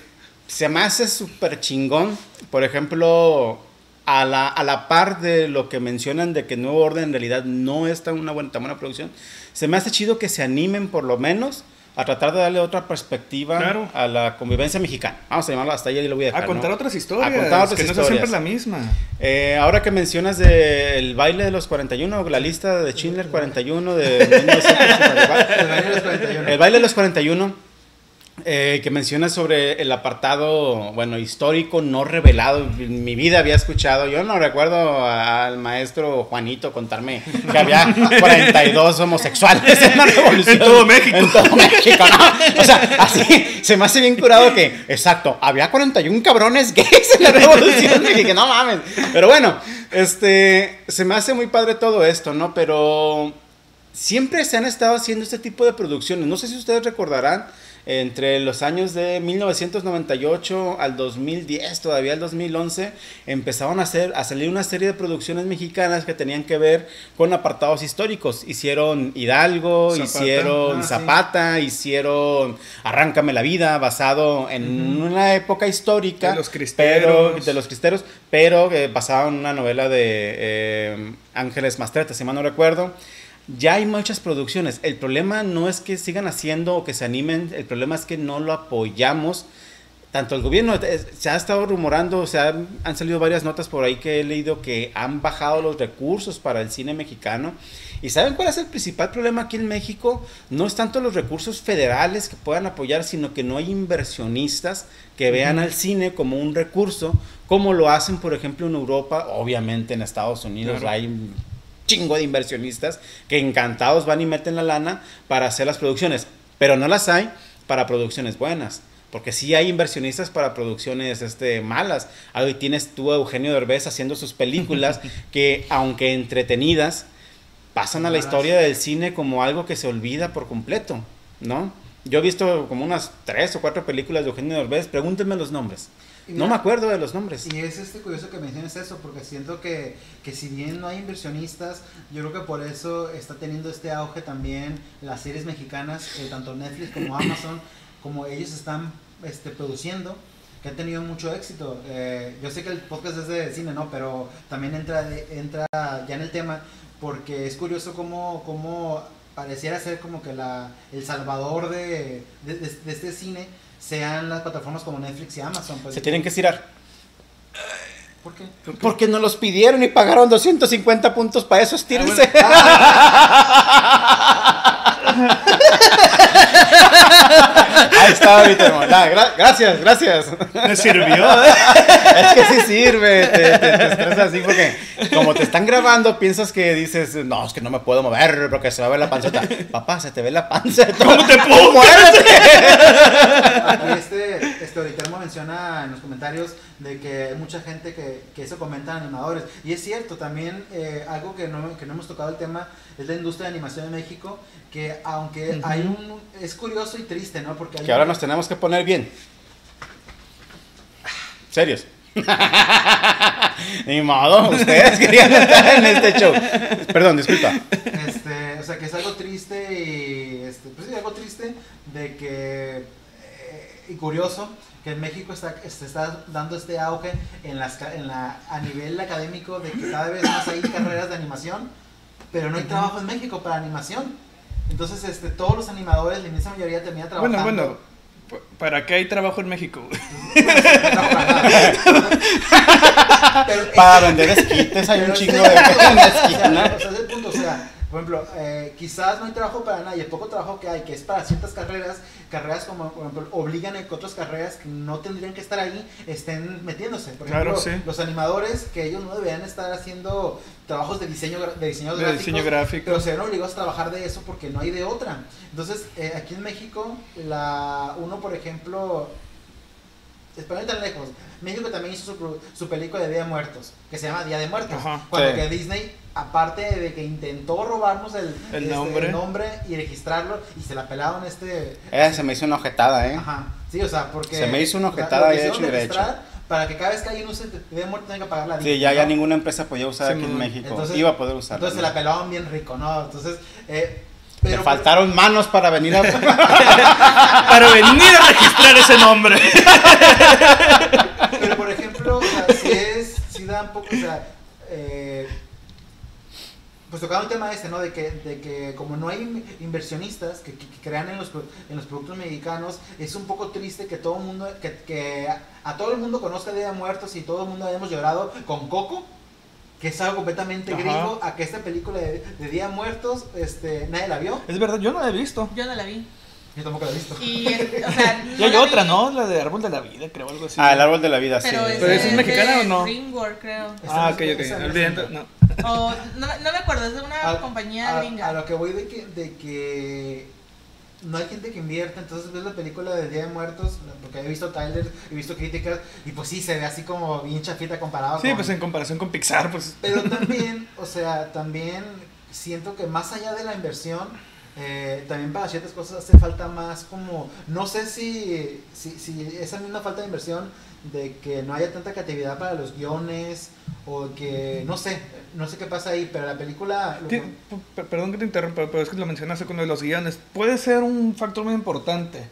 se me hace súper chingón, por ejemplo, a la, a la par de lo que mencionan de que Nuevo Orden en realidad no es tan una buena, tan buena producción, se me hace chido que se animen por lo menos a tratar de darle otra perspectiva Claro. a la convivencia mexicana. Vamos a llamarlo hasta ahí y lo voy a dejar. A contar ¿no? otras historias. A contar otras que no sea historias. siempre la misma. Eh, ahora que mencionas del baile de los 41, la lista de Schindler 41 de 1944. El baile de los 41. Eh, que menciona sobre el apartado, bueno, histórico no revelado. En mi vida había escuchado, yo no recuerdo al maestro Juanito contarme que había 42 homosexuales en la revolución. En todo México. En todo México, ¿no? O sea, así se me hace bien curado que, exacto, había 41 cabrones gays en la revolución. Y dije, no mames. Pero bueno, este, se me hace muy padre todo esto, ¿no? Pero siempre se han estado haciendo este tipo de producciones. No sé si ustedes recordarán entre los años de 1998 al 2010, todavía el 2011, empezaron a, hacer, a salir una serie de producciones mexicanas que tenían que ver con apartados históricos. Hicieron Hidalgo, Zapata. hicieron Ah, sí. Zapata, hicieron Arráncame la vida, basado en una época histórica. De los cristeros. Pero, de los cristeros, pero eh, basado en una novela de eh, Ángeles Mastreta, si mal no recuerdo. Ya hay muchas producciones. El problema no es que sigan haciendo o que se animen, el problema es que no lo apoyamos. Tanto el gobierno, eh, se ha estado rumorando, o sea, han, han salido varias notas por ahí que he leído que han bajado los recursos para el cine mexicano. ¿Y saben cuál es el principal problema aquí en México? No es tanto los recursos federales que puedan apoyar, sino que no hay inversionistas que vean al cine como un recurso, como lo hacen, por ejemplo, en Europa, obviamente en Estados Unidos Claro. hay chingo de inversionistas que encantados van y meten la lana para hacer las producciones, pero no las hay para producciones buenas. Porque sí hay inversionistas para producciones este, malas. Ahí tienes tú a Eugenio Derbez haciendo sus películas que, aunque entretenidas, pasan a la historia del cine como algo que se olvida por completo, ¿no? Yo he visto como unas tres o cuatro películas de Eugenio Derbez, pregúntenme los nombres. No me acuerdo de los nombres. Y es este curioso que menciones eso, porque siento que, que si bien no hay inversionistas, yo creo que por eso está teniendo este auge también las series mexicanas, eh, tanto Netflix como Amazon, como ellos están este, produciendo, que han tenido mucho éxito. Eh, yo sé que el podcast es de cine, ¿no? Pero también entra, entra ya en el tema, porque es curioso cómo, cómo pareciera ser como que la, el salvador de, de, de- de este cine sean las plataformas como Netflix y Amazon. pues. Se tienen que estirar. ¿Por qué? Porque nos los pidieron y pagaron 250 puntos para eso, estírense. Está, Ya, gra- gracias, gracias. Me sirvió. Es que sí sirve, te, te, te estresas así porque como te están grabando piensas que dices, no, es que no me puedo mover porque se va a ver la panceta. Papá, se te ve la panza. ¿Cómo te puedo? Aquí este, este Oritermo menciona en los comentarios de que hay mucha gente que, que eso comentan animadores. Y es cierto, también eh, algo que no, que no hemos tocado el tema es la industria de animación en México, que aunque hay un... Es curioso y triste, ¿no? Porque hay Que ahora un- nos tenemos que poner bien. Serios. Ni modo, ustedes querían estar en este show. Perdón, disculpa. Este, o sea, que es algo triste y, este, pues sí, algo triste de que, eh, y curioso, que en México está, se está dando este auge en las, ca- en la, a nivel académico de que cada vez más hay carreras de animación, pero no hay trabajo en México para animación. Entonces, este, todos los animadores, la inmensa mayoría termina Bueno, trabajando. bueno. p- ¿Para qué hay trabajo en México? No para nada. Pero Para vender esquites hay un chingo de es el punto, en la o sea, esquina. o sea, ese es el punto, o sea, por ejemplo, eh, quizás no hay trabajo para nadie, el poco trabajo que hay, que es para ciertas carreras, carreras como, por ejemplo, obligan a que otras carreras que no tendrían que estar ahí estén metiéndose. Por Claro, ejemplo, sí. los animadores, que ellos no deberían estar haciendo trabajos de diseño, de diseño De gráficos, diseño gráfico. pero se ven obligados a trabajar de eso porque no hay de otra. Entonces, eh, aquí en México, la uno, por ejemplo, ir tan lejos, México también hizo su, su película de Día de Muertos, que se llama Día de Muertos. Ajá. Cuando Sí. que Disney, aparte de que intentó robarnos el, El este, nombre. el nombre y registrarlo, y se la pelaron este... Eh, se me hizo una ojetada, ¿eh? Ajá. Sí, o sea, porque... Se me hizo una o sea, ojetada hecho y derecho. Para que cada vez que alguien use de Muertos tenga que pagar la Sí, ya, ya ¿no? ninguna empresa podía usar Sí, aquí en. México. Entonces- Iba a poder usarla. Entonces se la pelaban bien rico, ¿no? Entonces... Eh, Le pero faltaron manos para venir a... Para venir a registrar ese nombre. Pero por ejemplo, o sea, si es, si da un poco, o sea, eh, pues tocaba el tema este, ¿no? De que, de que como no hay in- inversionistas que, que- que crean en los, pro- en los productos mexicanos, es un poco triste que todo el mundo, que, que a, a todo el mundo conozca Día de Muertos y todo el mundo hayamos llorado con Coco, que es algo completamente Ajá. gringo, a que esta película de, de Día de Muertos, este, nadie la vio, Es verdad, yo no la he visto. Yo no la vi. Yo tampoco la he visto. Y, o sea, Y no hay la otra, vi, ¿no? La de Árbol de la Vida, creo, algo así. Ah, el árbol de la vida, sí. Pero, es, ¿Pero esa es mexicana o no? DreamWorks, creo. Ah, ok, ok. no no. O, no, me- no me acuerdo, es de una a, compañía a- gringa. a lo que voy de que, de que no hay gente que invierte, entonces ves la película del Día de Muertos, porque he visto trailers, he visto críticas, y pues sí, se ve así como bien chafita comparado Sí, con... pues en comparación con Pixar, pues. Pero también, o sea, también siento que más allá de la inversión, eh, también para ciertas cosas hace falta más como, no sé si, si, si esa misma falta de inversión de que no haya tanta creatividad para los guiones o que no sé, no sé qué pasa ahí, pero la película... lo- Perdón que te interrumpa, pero es que lo mencionaste con lo de los guiones. Puede ser un factor muy importante.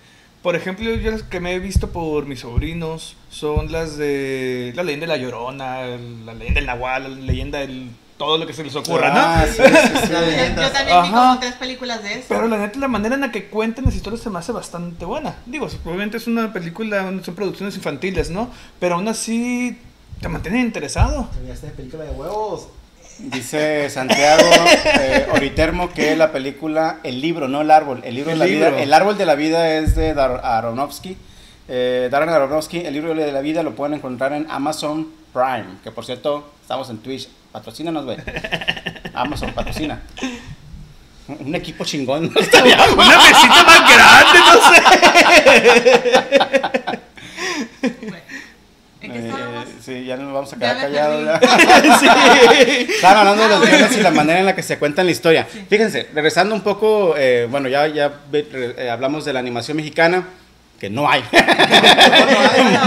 Por ejemplo, yo las que me he visto por mis sobrinos son las de la leyenda de la Llorona, la leyenda del Nahual, la leyenda del todo lo que se les ocurra, Ah, ¿no? sí, sí, sí. La Yo, también vi como tres películas de eso. Pero la neta, la manera en la que cuentan las historias se me hace bastante buena. Digo, obviamente es una película, son producciones infantiles, ¿no? Pero aún así te mantienen interesado. De película de huevos. Dice Santiago eh, Oritermo que la película, el libro, no el árbol, el libro El de la libro. vida, el árbol de la vida es de Dar Aronofsky. Eh, Darren Aronofsky, el libro de la vida lo pueden encontrar en Amazon Prime, que por cierto, estamos en Twitch, patrocínanos, güey. Amazon, patrocina. Un equipo chingón. no. Una mesita más grande, no sé. Bueno, ¿En qué Eh, sí, ya no nos vamos a quedar callados. sí. Estaban hablando de los guiones y la manera en la que se cuenta la historia. Fíjense, regresando un poco, eh, bueno, ya, ya eh, hablamos de la animación mexicana, que no hay.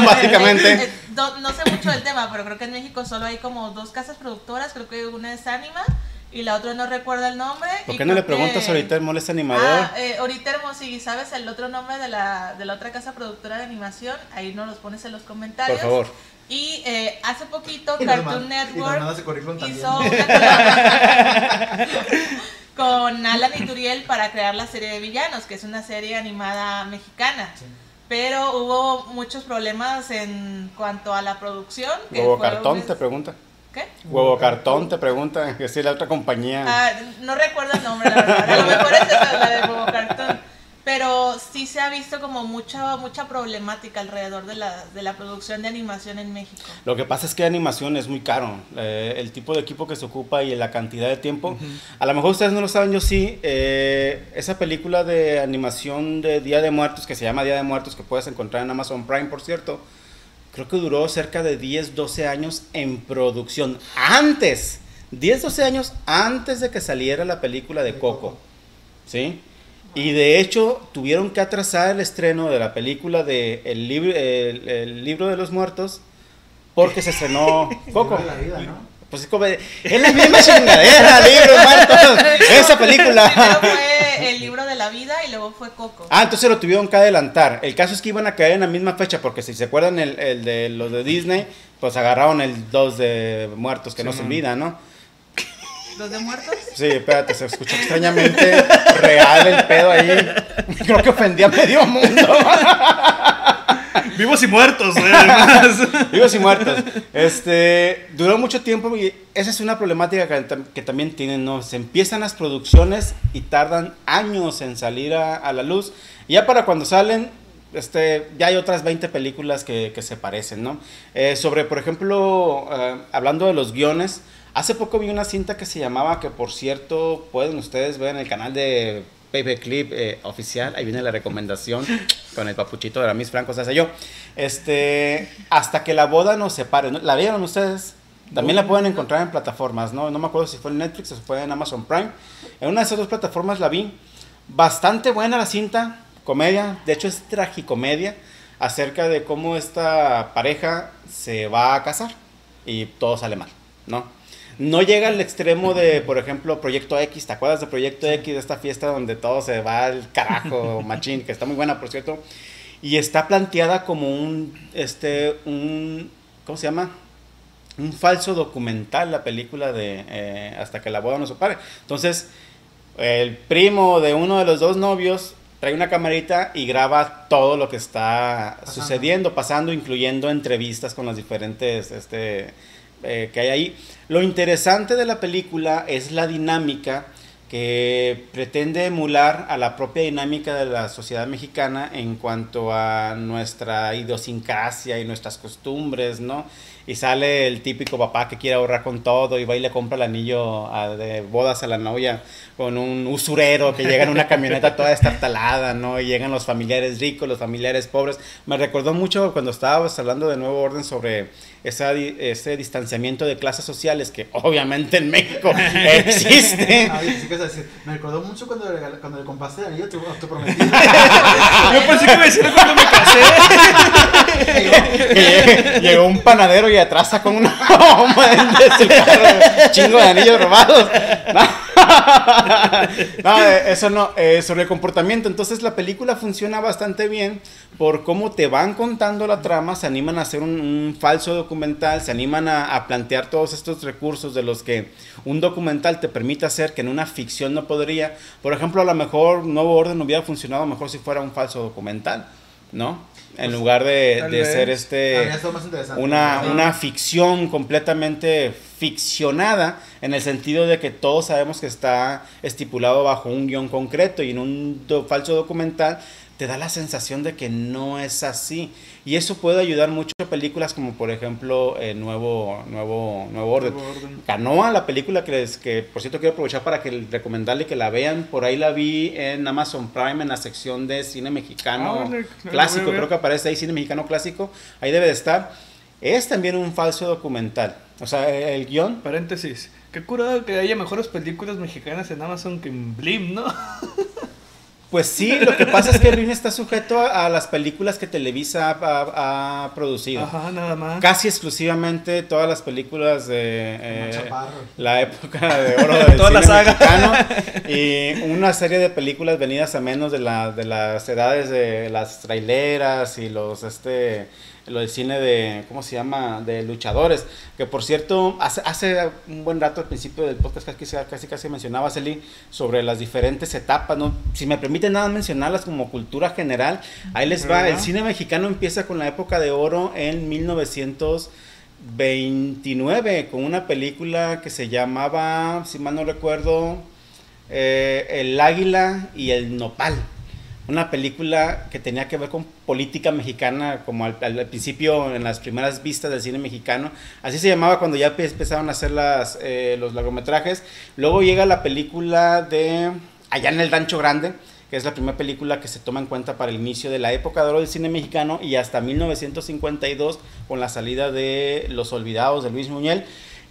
Básicamente. eh, no, no sé mucho del tema, pero creo que en México solo hay como dos casas productoras. Creo que una es Anima y la otra no recuerdo el nombre. ¿Por y qué no le preguntas que- ahorita al molesta animador? Ah, eh, ahorita Hermosillo, ¿sabes el otro nombre de la, de la otra casa productora de animación? Ahí nos los pones en los comentarios. Por favor. Y eh, hace poquito Y Cartoon y Network también. hizo una con Alan y Turiel para crear la serie de villanos, que es una serie animada mexicana. Sí. Pero hubo muchos problemas en cuanto a la producción. que Huevo cartón te pregunta. ¿Qué? Huevo cartón te pregunta. Que sí, la otra compañía. Ah, no recuerdo el nombre, la verdad. A lo mejor es esa, la de Huevo Cartón. Pero sí se ha visto como mucha mucha problemática alrededor de la, de la producción de animación en México. Lo que pasa es que animación es muy caro. Eh, el tipo de equipo que se ocupa y la cantidad de tiempo. A lo mejor ustedes no lo saben, yo sí. eh, esa película de animación de Día de Muertos, que se llama Día de Muertos, que puedes encontrar en Amazon Prime, por cierto, creo que duró cerca de 10, 12 años en producción. Antes, 10, 12 años antes de que saliera la película de Coco. ¿Sí? Y de hecho tuvieron que atrasar el estreno de la película de El, libro el, el libro de los muertos porque se estrenó Coco. Libro de la vida, ¿no? Pues es como es la misma chingadera, libro de muertos. Esa Primero película. fue el libro de la vida y luego fue Coco. Ah, entonces lo tuvieron que adelantar. El caso es que iban a caer en la misma fecha, porque si se acuerdan el, el de los de Disney, pues agarraron el 2 de muertos que no se olvida, ¿no? ¿Los de muertos? Sí, espérate, se escuchó extrañamente real el pedo ahí. Creo que ofendía a medio mundo. Vivos y muertos, ¿eh? además. Vivos y muertos. Este, duró mucho tiempo y esa es una problemática que, tam- que también tienen, ¿no? Se empiezan las producciones y tardan años en salir a, a la luz. Y ya para cuando salen, este, ya hay otras 20 películas que, que se parecen, ¿no? Eh, sobre, por ejemplo, eh, hablando de los guiones, hace poco vi una cinta que se llamaba, que por cierto, pueden ustedes ver en el canal de Paperclip eh, oficial, ahí viene la recomendación con el papuchito de la Miss Franco, o sea, yo. Este, hasta que la boda nos separe. ¿no? ¿La vieron ustedes? También la pueden encontrar en plataformas, ¿no? No me acuerdo si fue en Netflix o si fue en Amazon Prime. En una de esas dos plataformas la vi. Bastante buena la cinta, comedia, de hecho es tragicomedia, acerca de cómo esta pareja se va a casar y todo sale mal, ¿no? No llega al extremo de, por ejemplo, Proyecto X. ¿Te acuerdas de Proyecto X, de esta fiesta donde todo se va al carajo, machín, que está muy buena, por cierto? Y está planteada como un, este, un, ¿cómo se llama? Un falso documental, la película de eh, Hasta que la boda nos separe. Entonces, el primo de uno de los dos novios trae una camarita y graba todo lo que está Pasando. sucediendo, pasando, incluyendo entrevistas con los diferentes este, eh, que hay ahí. Lo interesante de la película es la dinámica que pretende emular a la propia dinámica de la sociedad mexicana en cuanto a nuestra idiosincrasia y nuestras costumbres, ¿no? y sale el típico papá que quiere ahorrar con todo y va y le compra el anillo a- de bodas a la novia con un usurero que llega en una camioneta toda estartalada, ¿no? Y llegan los familiares ricos, los familiares pobres. Me recordó mucho cuando estábamos hablando de Nuevo Orden sobre esa, ese distanciamiento de clases sociales que obviamente en México existe. Ah. Me recordó mucho cuando le, cuando le compraste el anillo a tu, tu. Yo pensé que me decían cuando me casé. llegue- llegó un panadero y atrasa con una bomba de su carro, chingo de anillos robados. No, No, eh, eso no, eh, sobre el comportamiento. Entonces la película funciona bastante bien por cómo te van contando la trama, se animan a hacer un, falso documental, se animan a, a plantear todos estos recursos de los que un documental te permite hacer que en una ficción no podría. Por ejemplo, a lo mejor Nuevo Orden hubiera funcionado mejor si fuera un falso documental, ¿no? En lugar de, de ser este interesante. una, una ficción completamente ficcionada en el sentido de que todos sabemos que está estipulado bajo un guion concreto y en un do- falso documental te da la sensación de que no es así y eso puede ayudar mucho a películas como por ejemplo eh, Nuevo, Nuevo, Nuevo Orden. Nuevo Orden. Canoa, la película que, les, que por cierto quiero aprovechar para que recomendarle que la vean, por ahí la vi en Amazon Prime en la sección de cine mexicano Ah, vale, clásico, creo que aparece ahí cine mexicano clásico, ahí debe de estar. Es también un falso documental, o sea, el guion Paréntesis. Qué curado que haya mejores películas mexicanas en Amazon que en Blim, ¿no? Pues sí, lo que pasa es que Blim está sujeto a, a las películas que Televisa ha, ha- ha producido. Ajá, nada más. Casi exclusivamente todas las películas de eh, la época de oro del Toda la saga. mexicano y una serie de películas venidas a menos de, la, de las edades de las traileras y los este lo del cine de cómo se llama de luchadores. Que por cierto hace, hace un buen rato al principio del podcast casi casi, casi mencionaba Celi sobre las diferentes etapas no si me permiten nada mencionarlas como cultura general ahí les va. El cine mexicano empieza con la época de oro en 1900 29 con una película que se llamaba, si mal no recuerdo, eh, El Águila y el Nopal. Una película que tenía que ver con política mexicana, como al, principio en las primeras vistas del cine mexicano. Así se llamaba cuando ya empe- empezaron a hacer las, eh, los largometrajes. Luego llega la película de Allá en el Rancho Grande, que es la primera película que se toma en cuenta para el inicio de la época de oro del cine mexicano y hasta 1952 con la salida de Los Olvidados de Luis Muñel.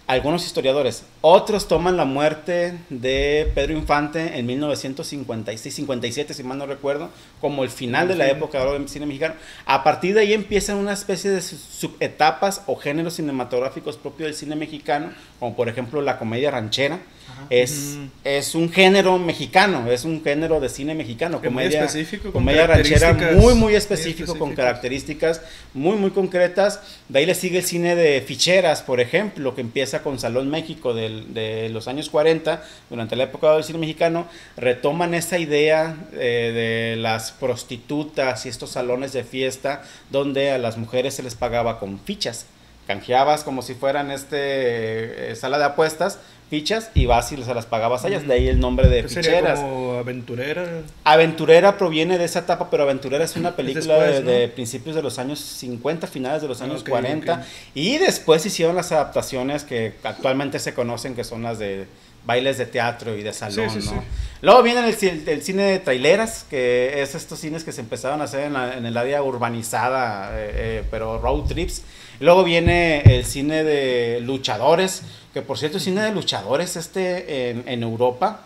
Algunos historiadores, otros toman la muerte de Pedro Infante en 1956-57, si mal no recuerdo, como el final de la época de oro del cine mexicano. A partir de ahí empiezan una especie de su- subetapas o géneros cinematográficos propios del cine mexicano, como por ejemplo la comedia ranchera. Ajá. Es, Ujú. es un género mexicano, es un género de cine mexicano, muy comedia, específico, comedia ranchera muy muy muy específico, con características muy muy concretas. De ahí le sigue el cine de ficheras, por ejemplo, que empieza con Salón México del- de los años 40, durante la época del cine mexicano, retoman esa idea eh, de las prostitutas y estos salones de fiesta donde a las mujeres se les pagaba con fichas. Canjeabas como si fueran este eh, sala de apuestas, fichas, y vas y se las pagabas a ellas. De ahí el nombre de ¿Qué sería ficheras. como aventurera? Aventurera proviene de esa etapa, pero Aventurera es una película después, de, ¿no? de principios de los años 50, finales de los Ah, años ok, 40. ok. Y después hicieron las adaptaciones que actualmente se conocen, que son las de bailes de teatro y de salón, Sí, sí, ¿no? sí. Luego viene el, ci- el cine de traileras, que es estos cines que se empezaron a hacer en, la- en el área urbanizada, eh, eh, pero road trips. Luego viene el cine de luchadores, que por cierto el cine de luchadores este en, en Europa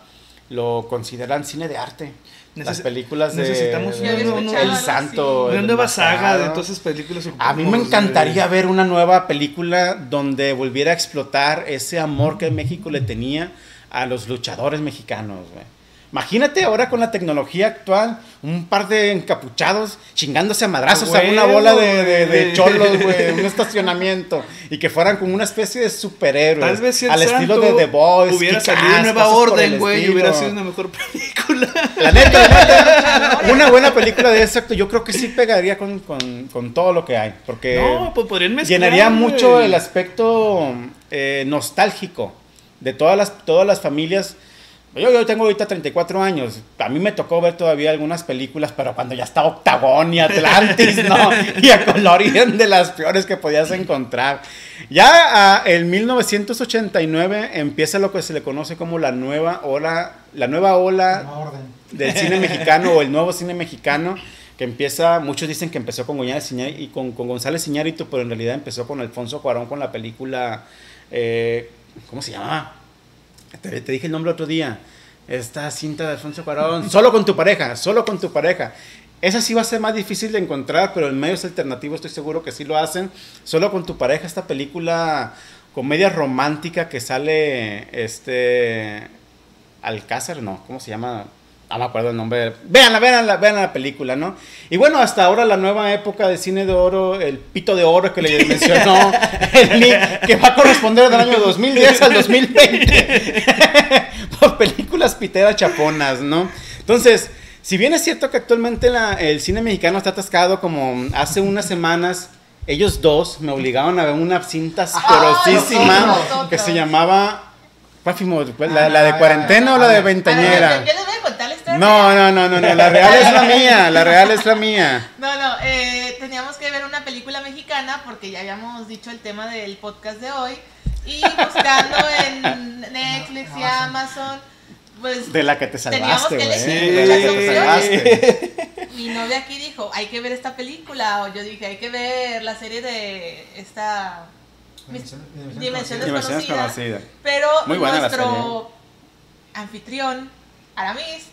lo consideran cine de arte. Las Neces- películas de necesitamos había una- escuchado El. Santo. Una nueva saga de todas esas películas. A mí me encantaría güey. ver una nueva película donde volviera a explotar ese amor que México le tenía a los luchadores mexicanos, güey. Imagínate ahora con la tecnología actual, un par de encapuchados chingándose a madrazos a, Güey, una bola de, de- de cholos, güey, en un estacionamiento. Y que fueran como una especie de superhéroes. Tal vez si al estilo de The Boys. hubiera salido Nueva Orden, güey, hubiera sido una mejor película. La neta, la neta, una buena película de ese acto, yo creo que sí pegaría con, con- con todo lo que hay. Porque no, pues podrían mezclar. llenaría mucho el aspecto eh, nostálgico de todas las, todas las familias Yo, yo tengo ahorita 34 años. A mí me tocó ver todavía algunas películas, pero cuando ya estaba Octagón y Atlantis, ¿no? Y a colorido de las peores que podías encontrar. Ya ah, en 1989 empieza lo que se le conoce como la nueva ola, la nueva ola del cine mexicano o el nuevo cine mexicano que empieza, muchos dicen que empezó con González y con, con González Iñárritu, pero en realidad empezó con Alfonso Cuarón con la película, eh, ¿cómo se llama? Te, dije el nombre otro día. Esta cinta de Alfonso Cuarón, solo con tu pareja, solo con tu pareja. Esa sí va a ser más difícil de encontrar, pero en medios alternativos estoy seguro que sí lo hacen. Solo con tu pareja, esta película comedia romántica que sale este Alcázar, no, ¿cómo se llama? No me acuerdo el nombre. Véanla, véanla, vean la película, ¿no? Y bueno, hasta ahora la nueva época de cine de oro, el pito de oro que le mencionó el Nick, que va a corresponder del año 2010 al 2020. Por películas piteras chaponas, ¿no? Entonces, si bien es cierto que actualmente la- el cine mexicano está atascado como hace unas semanas, ellos dos me obligaron a ver una cinta asquerosísima nosotros. que se llamaba... ¿Cuál? ¿La, la de cuarentena o la de A ver, veinteañera? yo les voy a contar No, no, no, no, no, la real es la mía, la real es la mía. No, no, eh, teníamos que ver una película mexicana porque ya habíamos dicho el tema del podcast de hoy. Y buscando en Netflix y Amazon, pues De la que te Teníamos salvaste, que güey. elegir De la que te muchas salvaste. mi novia aquí dijo, hay que ver esta película. O yo dije, hay que ver la serie de esta Dimensiones conocidas. Pero Muy buena la nuestro anfitrión, Aramis,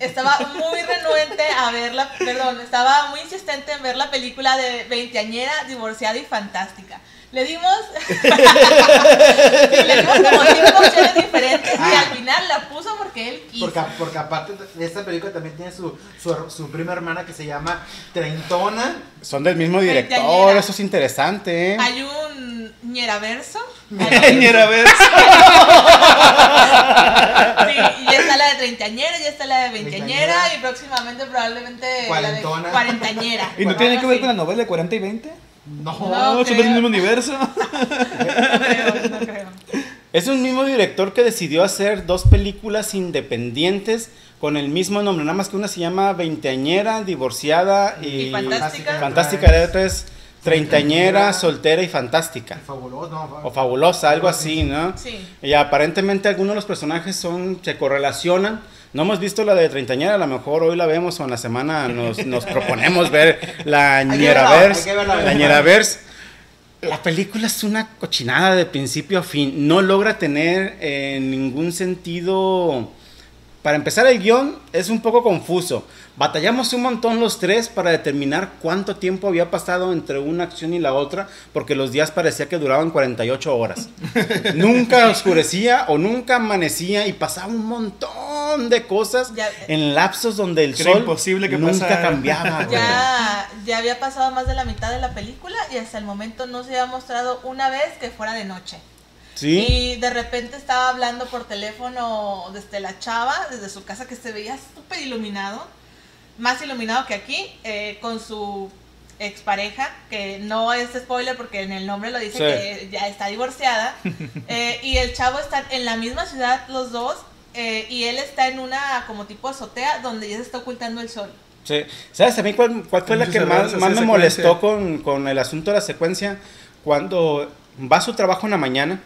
estaba muy renuente a verla, perdón, estaba muy insistente en ver la película de veinteañera, divorciada y fantástica. Le dimos, le dimos como cinco opciones diferentes y al final la puso porque él quiso. Porque, porque aparte de esta película también tiene su, su, su prima hermana que se llama Treintona. Son del mismo director, eso es interesante, ¿eh? Hay un ñeraverso. Ni era ver. Sí, y ya está la de treintañera, ya está la de veinteañera y próximamente probablemente la de Cuarentona. cuarentañera. ¿Y no tiene que ver con la novela de 40 y 20? No. No. Son del mismo universo. No creo, no creo. Es un mismo director que decidió hacer dos películas independientes con el mismo nombre, nada más que una se llama Veinteañera, Divorciada y, Y Fantástica. Fantástica, la otra es Treintañera, Soltera y Fantástica. Fabuloso, no. O Fabulosa, algo así, ¿no? Sí. Y aparentemente algunos de los personajes son, se correlacionan. No hemos visto la de Treintañera, a lo mejor hoy la vemos o en la semana nos, nos proponemos ver la Ñeraverse. La Ñeraverse. La película es una cochinada de principio a fin. No logra tener eh, ningún sentido. Para empezar, el guion es un poco confuso. Batallamos un montón los tres para determinar cuánto tiempo había pasado entre una acción y la otra, porque los días parecía que duraban 48 horas. nunca oscurecía o nunca amanecía y pasaba un montón de cosas Ya- en lapsos donde el sol imposible que nunca pasara. cambiaba. ya había pasado más de la mitad de la película y hasta el momento no se había mostrado una vez que fuera de noche. ¿Sí? Y de repente estaba hablando por teléfono desde la chava, desde su casa que se veía súper iluminado, más iluminado que aquí, eh, con su expareja, que no es spoiler porque en el nombre lo dice Sí. que ya está divorciada, eh, y el chavo está en la misma ciudad los dos, eh, y él está en una como tipo azotea donde ya se está ocultando el sol. Sí. ¿Sabes a mí cuál, cuál fue la que más, más me secuencia. molestó con, con el asunto de la secuencia? Cuando va a su trabajo en la mañana,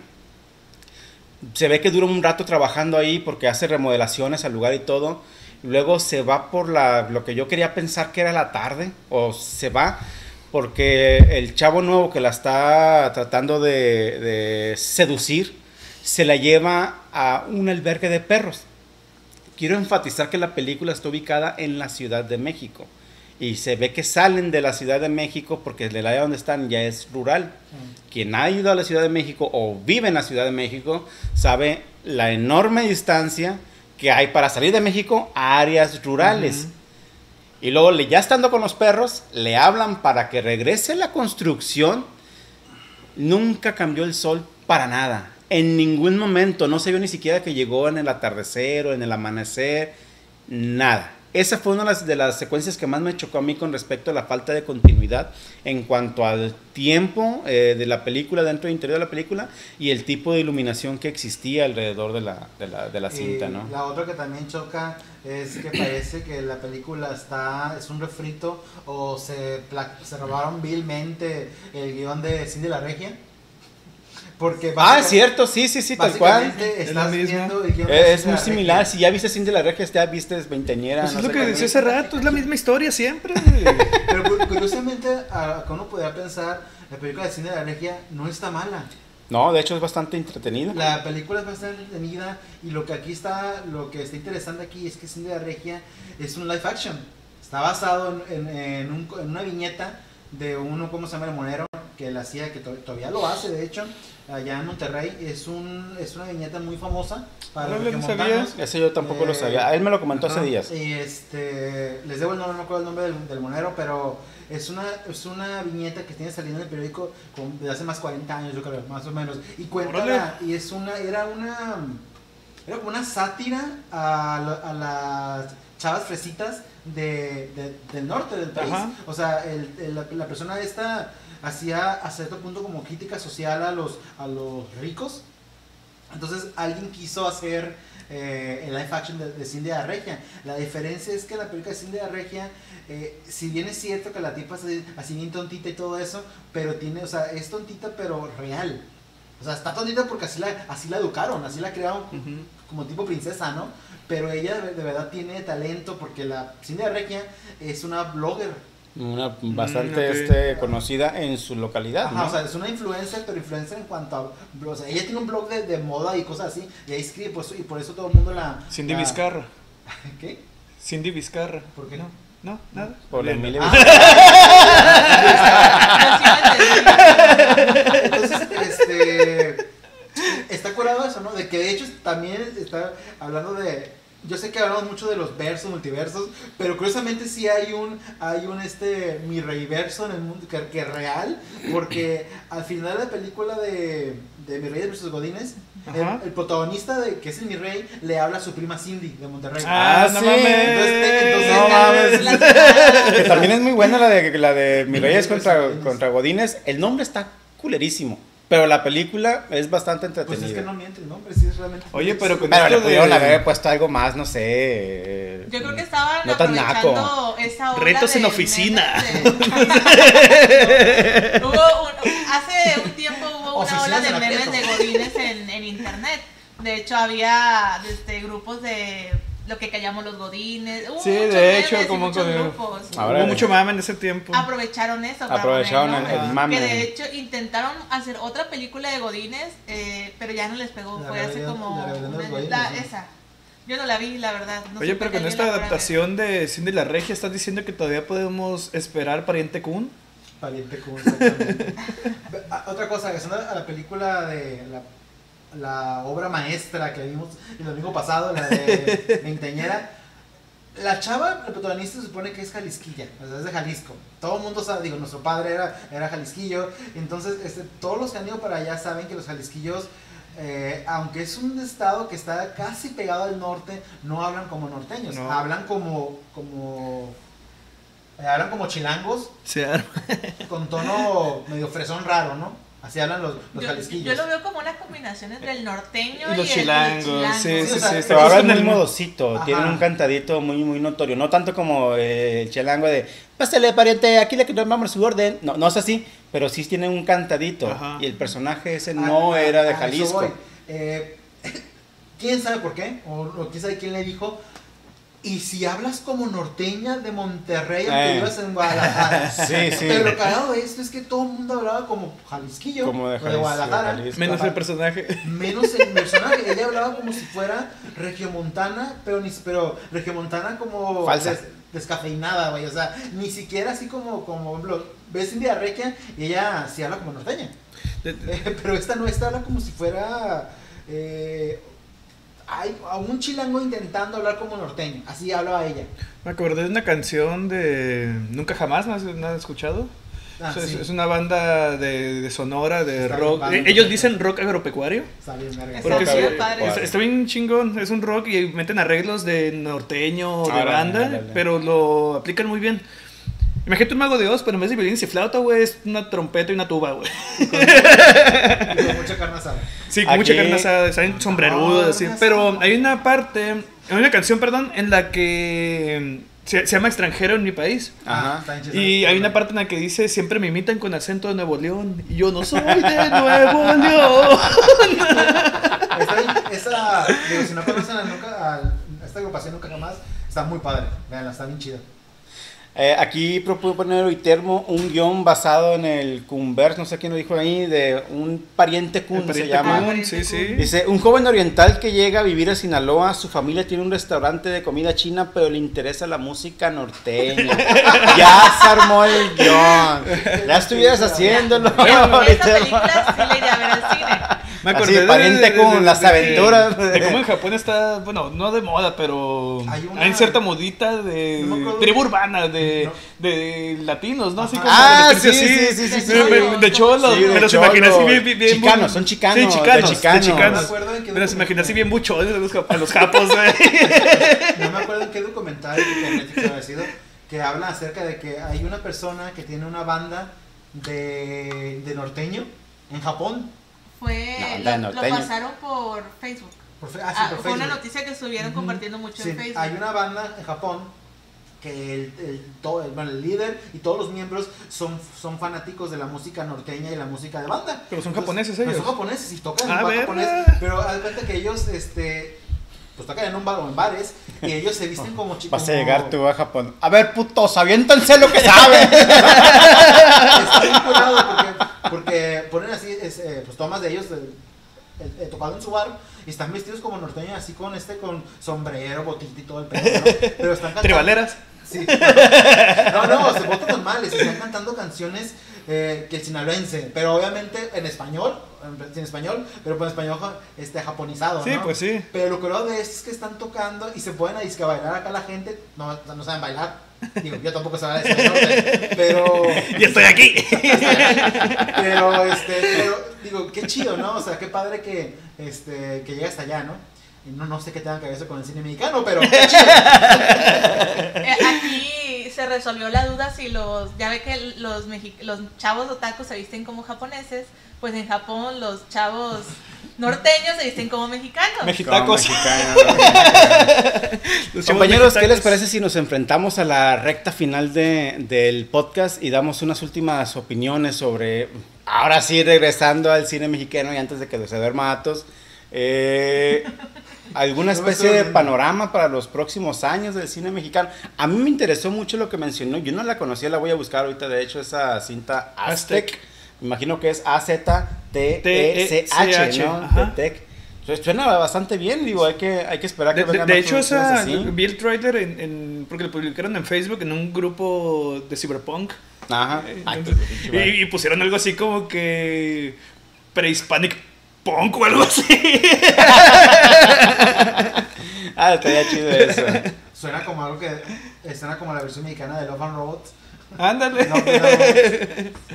se ve que dura un rato trabajando ahí porque hace remodelaciones al lugar y todo. Luego se va por la, lo que yo quería pensar que era la tarde, o se va porque el chavo nuevo que la está tratando de, de seducir se la lleva a un albergue de perros. Quiero enfatizar que la película está ubicada en la Ciudad de México. Y se ve que salen de la Ciudad de México porque el área donde están ya es rural. Quien ha ido a la Ciudad de México o vive en la Ciudad de México sabe la enorme distancia que hay para salir de México a áreas rurales. Y luego, ya estando con los perros, le hablan para que regrese la construcción. Nunca cambió el sol para nada. En ningún momento. No se vio ni siquiera que llegó en el atardecer o en el amanecer. Nada. Esa fue una de las, de las secuencias que más me chocó a mí con respecto a la falta de continuidad en cuanto al tiempo eh, de la película, dentro del interior de la película, y el tipo de iluminación que existía alrededor de la, de la, de la cinta, Y ¿no? La otra que también choca es que parece que la película está es un refrito o se, se robaron vilmente el guion de Cindy la Regia. Porque Ah, es cierto, sí, sí, sí, tal cual. Es estás misma. viendo el guion de Cindy Es muy la similar. Regia. Si ya viste Cindy la Regia, ya viste Veinteñera. Pues no es lo que decía hace rato, es la misma historia siempre. Pero cu- curiosamente, a- que uno podría pensar, la película de Cindy la Regia no está mala. No, de hecho es bastante entretenida. La película es bastante entretenida y lo que aquí está, lo que está interesante aquí es que Cindy la Regia es un live action. Está basado en, en- en un- en una viñeta de uno, ¿cómo se llama? El monero, que él hacía, que to- todavía lo hace, de hecho, allá en Monterrey. Es, un, es una viñeta muy famosa para los no regiomontanos. sabía. Ese yo tampoco lo Eh, sabía. Él me lo comentó hace días. Y este, les debo el nombre, no me acuerdo el nombre del, del monero, pero es una, es una viñeta que tiene saliendo en el periódico con- desde hace más 40 años, yo creo, más o menos. Y cuenta, la- y es una, era una, era como una sátira a, a las chavas fresitas de, de- del norte del país. Ajá. O sea, el- el- la, la persona esta hacía a cierto punto como crítica social a los, a los ricos. Entonces alguien quiso hacer eh, el live action de, de Cindy la Regia. La diferencia es que la película de Cindy la Regia, eh, si bien es cierto que la tipa es así, bien tontita y todo eso, pero tiene, o sea, es tontita pero real. O sea, está tontita porque así la, así la educaron, así la crearon Ujú. como tipo princesa, ¿no? Pero ella de, de verdad tiene talento porque la Cindy la Regia es una blogger. Una bastante ok. este, conocida en su localidad. Ajá, ¿no? o sea, es una influencer, pero influencer en cuanto a... O sea, ella tiene un blog de, de moda y cosas así, y ahí escribe, pues, y por eso todo el mundo la... Cindy la- Vizcarra. ¿Qué? Cindy Vizcarra. ¿Por qué? No, no, nada. Por la. Emilia Ah. Entendí. Entonces, este. Está curado eso, ¿no? De que de hecho también está hablando de. Yo sé que hablamos mucho de los versos, multiversos, pero curiosamente sí hay un, hay un este mi reyverso en el mundo que, que es real, porque al final de la película de, de Mi Rey versus Godines, el, el protagonista de que es el Mi Rey le habla a su prima Cindy de Monterrey. Ah, Ah, no sí. mames. Entonces, entonces- No mames. Las- Que también es muy buena la de, la de Mi Reyes contra, Godínez. contra Godines. El nombre está culerísimo. Pero la película es bastante Pues entretenida. es que no miente el nombre, sí es realmente. Oye, pero con Pero esto le pudieron de- haber puesto algo más, no sé. eh, Yo creo que estaban No tan naco. esa ola Retos de en oficina. de- hubo un- hace un tiempo hubo una ola de memes de godines en, en internet. De hecho había este, grupos de lo que callamos los godines. Hubo Sí, muchos de hecho, como muchos que- grupos. Ahora- Hubo mucho mame en ese tiempo. Aprovecharon eso. para Aprovecharon ponerlo. el, el mame. Que de hecho intentaron hacer otra película de Godines, eh, pero ya no les pegó. La Fue hace como. la una- Godines, la- ¿no? esa. Yo no la vi, la verdad. No Oye, pero que con esta adaptación de Cindy la Regia, ¿estás diciendo que todavía podemos esperar Pariente Kun? Pariente como exactamente. Ah, Otra cosa, que a la película de la, la obra maestra que vimos el domingo pasado, la de Veinteñera, la chava, la protagonista se supone que es jalisquilla, o sea, es de Jalisco. Todo el mundo sabe, digo, nuestro padre era, era jalisquillo, entonces este, todos los que han ido para allá saben que los jalisquillos, eh, aunque es un estado que está casi pegado al norte, no hablan como norteños, No. hablan como, como, eh, hablan como chilangos, con tono medio fresón raro, ¿no? Así hablan los, los Yo, jalisquillos. yo lo veo como una combinación entre el norteño Y los el- chilangos, chilango. sí, Sí, sí, o sea, sí. Pero hablan Estamos muy en el- modosito, Ajá. tienen un cantadito muy muy notorio, no tanto como eh, el chelango de pásale pariente, aquí le tomamos su orden, no, no es así, pero sí tienen un cantadito Ajá. y el personaje ese Ah, no ah, era de Jalisco. voy. Eh, ¿Quién sabe por qué? O, o quién sabe quién le dijo. Y si hablas como norteña de Monterrey, aunque Eh. vivas en Guadalajara. Sí, sí. Pero lo cagado de esto es que todo el mundo hablaba como jalisquillo. Como de Jalisco, Guadalajara. Jalisco. Menos el personaje. Menos el personaje. Ella hablaba como si fuera regiomontana, pero, ni, pero regiomontana como Falsa. des- descafeinada, güey. O sea, ni siquiera así como, como ves India Regia y ella sí habla como norteña. Pero esta no, esta habla como si fuera. eh, hay a un chilango intentando hablar como norteño. Así hablaba ella. Me acordé de una canción de Nunca Jamás, ¿no has, no has escuchado? Ah, Es- sí. Es una banda de, de Sonora, de Está rock. bien. Eh, Ellos dicen rock agropecuario. Está bien. Está bien padre. está, está bien chingón, es un rock y meten arreglos de norteño, de Árale, banda, árale. pero lo aplican muy bien. Imagínate un mago de Oz, pero en vez de violines y flauta, güey, es una trompeta y una tuba, güey. Y con mucha carne asada. Sí, con Aquí- mucha carne asada, salen sombrerudos, Ah, así. carne Pero hay una parte, hay una canción, perdón, en la que se, se llama Extranjero en mi país. Ajá. Está bien chido. Y hay una parte en la que dice, siempre me imitan con acento de Nuevo León. Y yo no soy de Nuevo León. Está bien, esa, digo, si no conocen a, nunca, a esta agrupación nunca jamás, está muy padre. Veanla, está bien chida. Eh, aquí propone Vitermo un guion basado en el Converse, no sé quién lo dijo ahí, de un pariente Kun se llama. Kun, sí, sí. Dice, un joven oriental que llega a vivir a Sinaloa, su familia tiene un restaurante de comida china, pero le interesa la música norteña. ya se armó el guion. Ya estuvieras haciéndolo. Esa película sí la a ver al cine. Me Así, acordé de- pariente de- con de- las de- aventuras. De cómo en Japón está, bueno, no de moda, pero Hay hay, una- cierta modita de No tribu urbana, de, No. de latinos, ¿no? Así como Ah, de sí, así, sí, sí, sí, sí, De cholos, de me los imaginé así bien, bien, bien Chicanos, son chicanos, Sí, de chicanos, de chicanos. chicanos. No me acuerdo en qué Me los imaginé así bien buchones a los, a los japos, güey. No me acuerdo en qué documental de Netflix había sido, que habla acerca de que hay una persona que tiene una banda de, de norteño en Japón. Fue, La lo, lo pasaron por Facebook. Por ah, sí, Ah, por fue una noticia que estuvieron compartiendo mucho Sí, en Facebook. hay una banda en Japón que el, el, todo, el, bueno, el líder y todos los miembros son, son fanáticos de la música norteña y la música de banda. Pero son Entonces, japoneses pero ellos. Son japoneses y tocan A en japonés. Pero haz cuenta que ellos, este, pues tocan en un bar o en bares y ellos se visten como chicos. Vas a llegar tú a Japón. A ver, putos, aviéntense lo que saben. Está bien porque, porque ponen así, es, eh, pues tomas de ellos eh, tocado en su bar y están vestidos como norteños, así con este, con sombrero, botita y todo el pedo, ¿no? Pero están cantando. Tribaleras. Sí. No, no, se votan normales, están cantando canciones eh, que el sinaloense, pero obviamente en español, en, español, pero pues en español este, japonizado, Sí, ¿no? pues sí. Pero lo curado de esto es que están tocando y se pueden a bailar acá la gente, no, no saben bailar. Digo, yo tampoco sé bailar español, pero... Y estoy aquí. Pero, este, pero, digo, qué chido, ¿no? O sea, qué padre que, este, que llega hasta allá, ¿no? Y no, no sé qué tenga que ver eso con el cine mexicano, pero qué chido. Eh, aquí se resolvió la duda si los, ya ve que los, mexi- los chavos otakus se visten como japoneses, pues en Japón los chavos norteños se visten como mexicanos. Mexitacos. Como mexicano. Los chavos Compañeros, ¿qué les parece si nos enfrentamos a la recta final de- del podcast y damos unas últimas opiniones sobre, ahora sí, regresando al cine mexicano y antes de que se duerma Atos, eh, alguna especie de panorama para los próximos años del cine mexicano? A mí me interesó mucho lo que mencionó, yo no la conocía, la voy a buscar ahorita, de hecho, esa cinta Aztec, Aztec. Imagino que es A-Z-T-E-C-H, T-E-C-H, ¿no? ajá. Aztec. Entonces, Suena bastante bien, digo, hay que, hay que esperar que De, de- vengan de hecho, esa, así. en, en- porque lo publicaron en Facebook en un grupo de cyberpunk Ajá. Entonces, pinche madre. y, y pusieron algo así como que prehispanic punk o algo así. Ah, estaría chido eso. Suena como algo que, eh, suena como la versión mexicana de Love and Robots. Ándale. No, pues, no,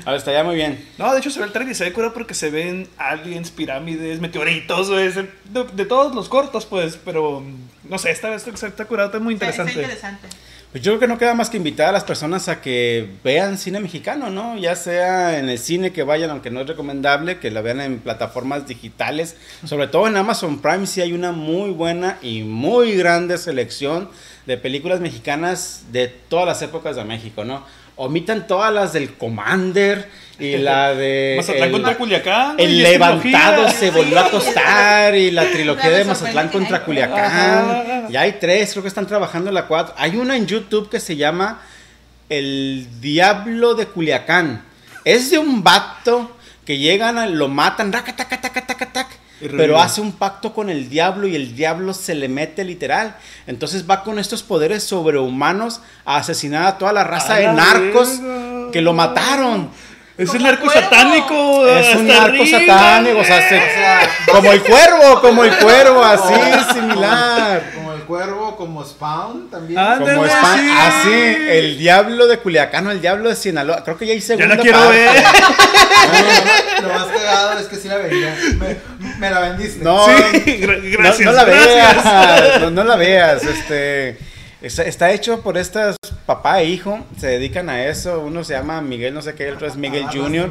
A ver, estaría muy bien. No, de hecho se ve el trailer y se ve curado porque se ven aliens, pirámides, meteoritos, güey, de, de todos los cortos, pues, pero no sé, esta vez está, está curado, está muy Está- está interesante. interesante. Pues yo creo que no queda más que invitar a las personas a que vean cine mexicano, ¿no? Ya sea en el cine que vayan, aunque no es recomendable, que la vean en plataformas digitales. Sobre todo en Amazon Prime sí hay una muy buena y muy grande selección de películas mexicanas de todas las épocas de México, ¿no? Omitan todas las del Commander y la de... Mazatlán el- contra Culiacán. El y levantado se volvió a acostar y la trilogía de Mazatlán contra hay- Culiacán. Ajá. Ya hay tres, creo que están trabajando la cuatro. Hay una en YouTube que se llama El Diablo de Culiacán. Es de un vato que llegan, a- lo matan, pero hace un pacto con el diablo y el diablo se le mete literal. Entonces va con estos poderes sobrehumanos a asesinar a toda la raza A de narcos que lo mataron. Es Como un arco cuervo. satánico. Es un hasta arco arriba. satánico, o sea, se- O sea, como el cuervo, como el cuervo, así, similar. Como el cuervo, como Spawn también. Ah, Como sí. así, el diablo de Culiacán o el diablo de Sinaloa. Creo que ya hice Ya la quiero ver. lo más cagado es que sí la vendía. Me, me la vendiste. No, Sí, gra- no, gracias. no la gracias. veas, no, no la veas, este está, está hecho por estas papá e hijo, se dedican a eso, uno se llama Miguel no sé qué, el otro es Miguel Ah, Junior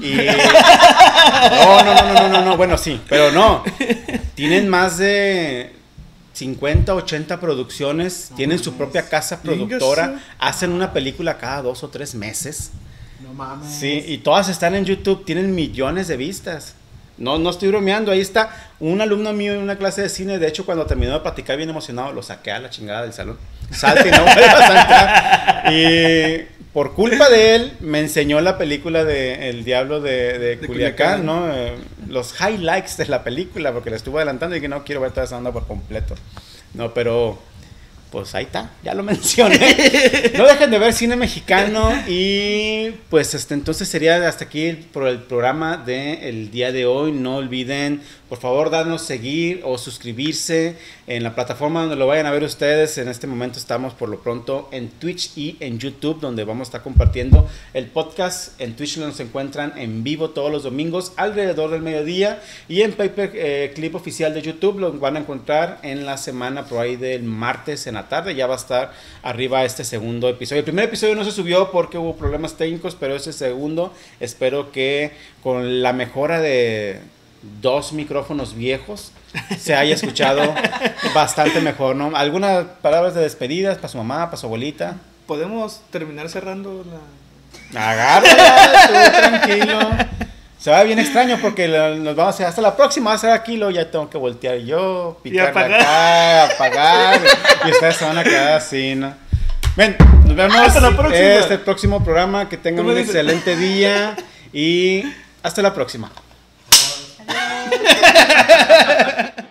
y no, no, no, no, no, no, bueno sí, pero no, tienen más de 50, 80 producciones, tienen su propia casa productora, hacen una película cada dos o tres meses. No mames. Sí, y todas están en YouTube, tienen millones de vistas. No, no estoy bromeando, ahí está un alumno mío en una clase de cine, de hecho cuando terminó de platicar bien emocionado, lo saqué a la chingada del salón. Salte y no a. Y por culpa de él me enseñó la película de El Diablo de, de De Culiacán, Culiacán. ¿no? Eh, los highlights de la película, porque la estuve adelantando y que no quiero ver toda esa onda por completo. No, pero pues ahí está, ya lo mencioné. No dejen de ver cine mexicano y pues este, entonces sería hasta aquí por el programa del día de hoy. No olviden, por favor, darnos seguir o suscribirse en la plataforma donde lo vayan a ver ustedes. En este momento estamos por lo pronto en Twitch y en YouTube, donde vamos a estar compartiendo el podcast. En Twitch nos encuentran en vivo todos los domingos alrededor del mediodía y en Paper eh, Clip oficial de YouTube lo van a encontrar en la semana por ahí del martes en la tarde. Ya va a estar arriba este segundo episodio. El primer episodio no se subió porque hubo problemas técnicos, pero ese segundo espero que con la mejora de dos micrófonos viejos se haya escuchado bastante mejor, ¿no? Algunas palabras de despedidas para su mamá, para su abuelita. Podemos terminar cerrando la. Agárrala, tú, tranquilo. Se va bien extraño porque nos vamos a hacer hasta la próxima, va a ser aquí, luego ya tengo que voltear yo, picar apagar. acá, apagar, y ustedes se van a quedar así, ¿no? Ven, nos vemos Hasta la próxima. este el próximo programa, que tengan un dices. excelente día y hasta la próxima. Adiós.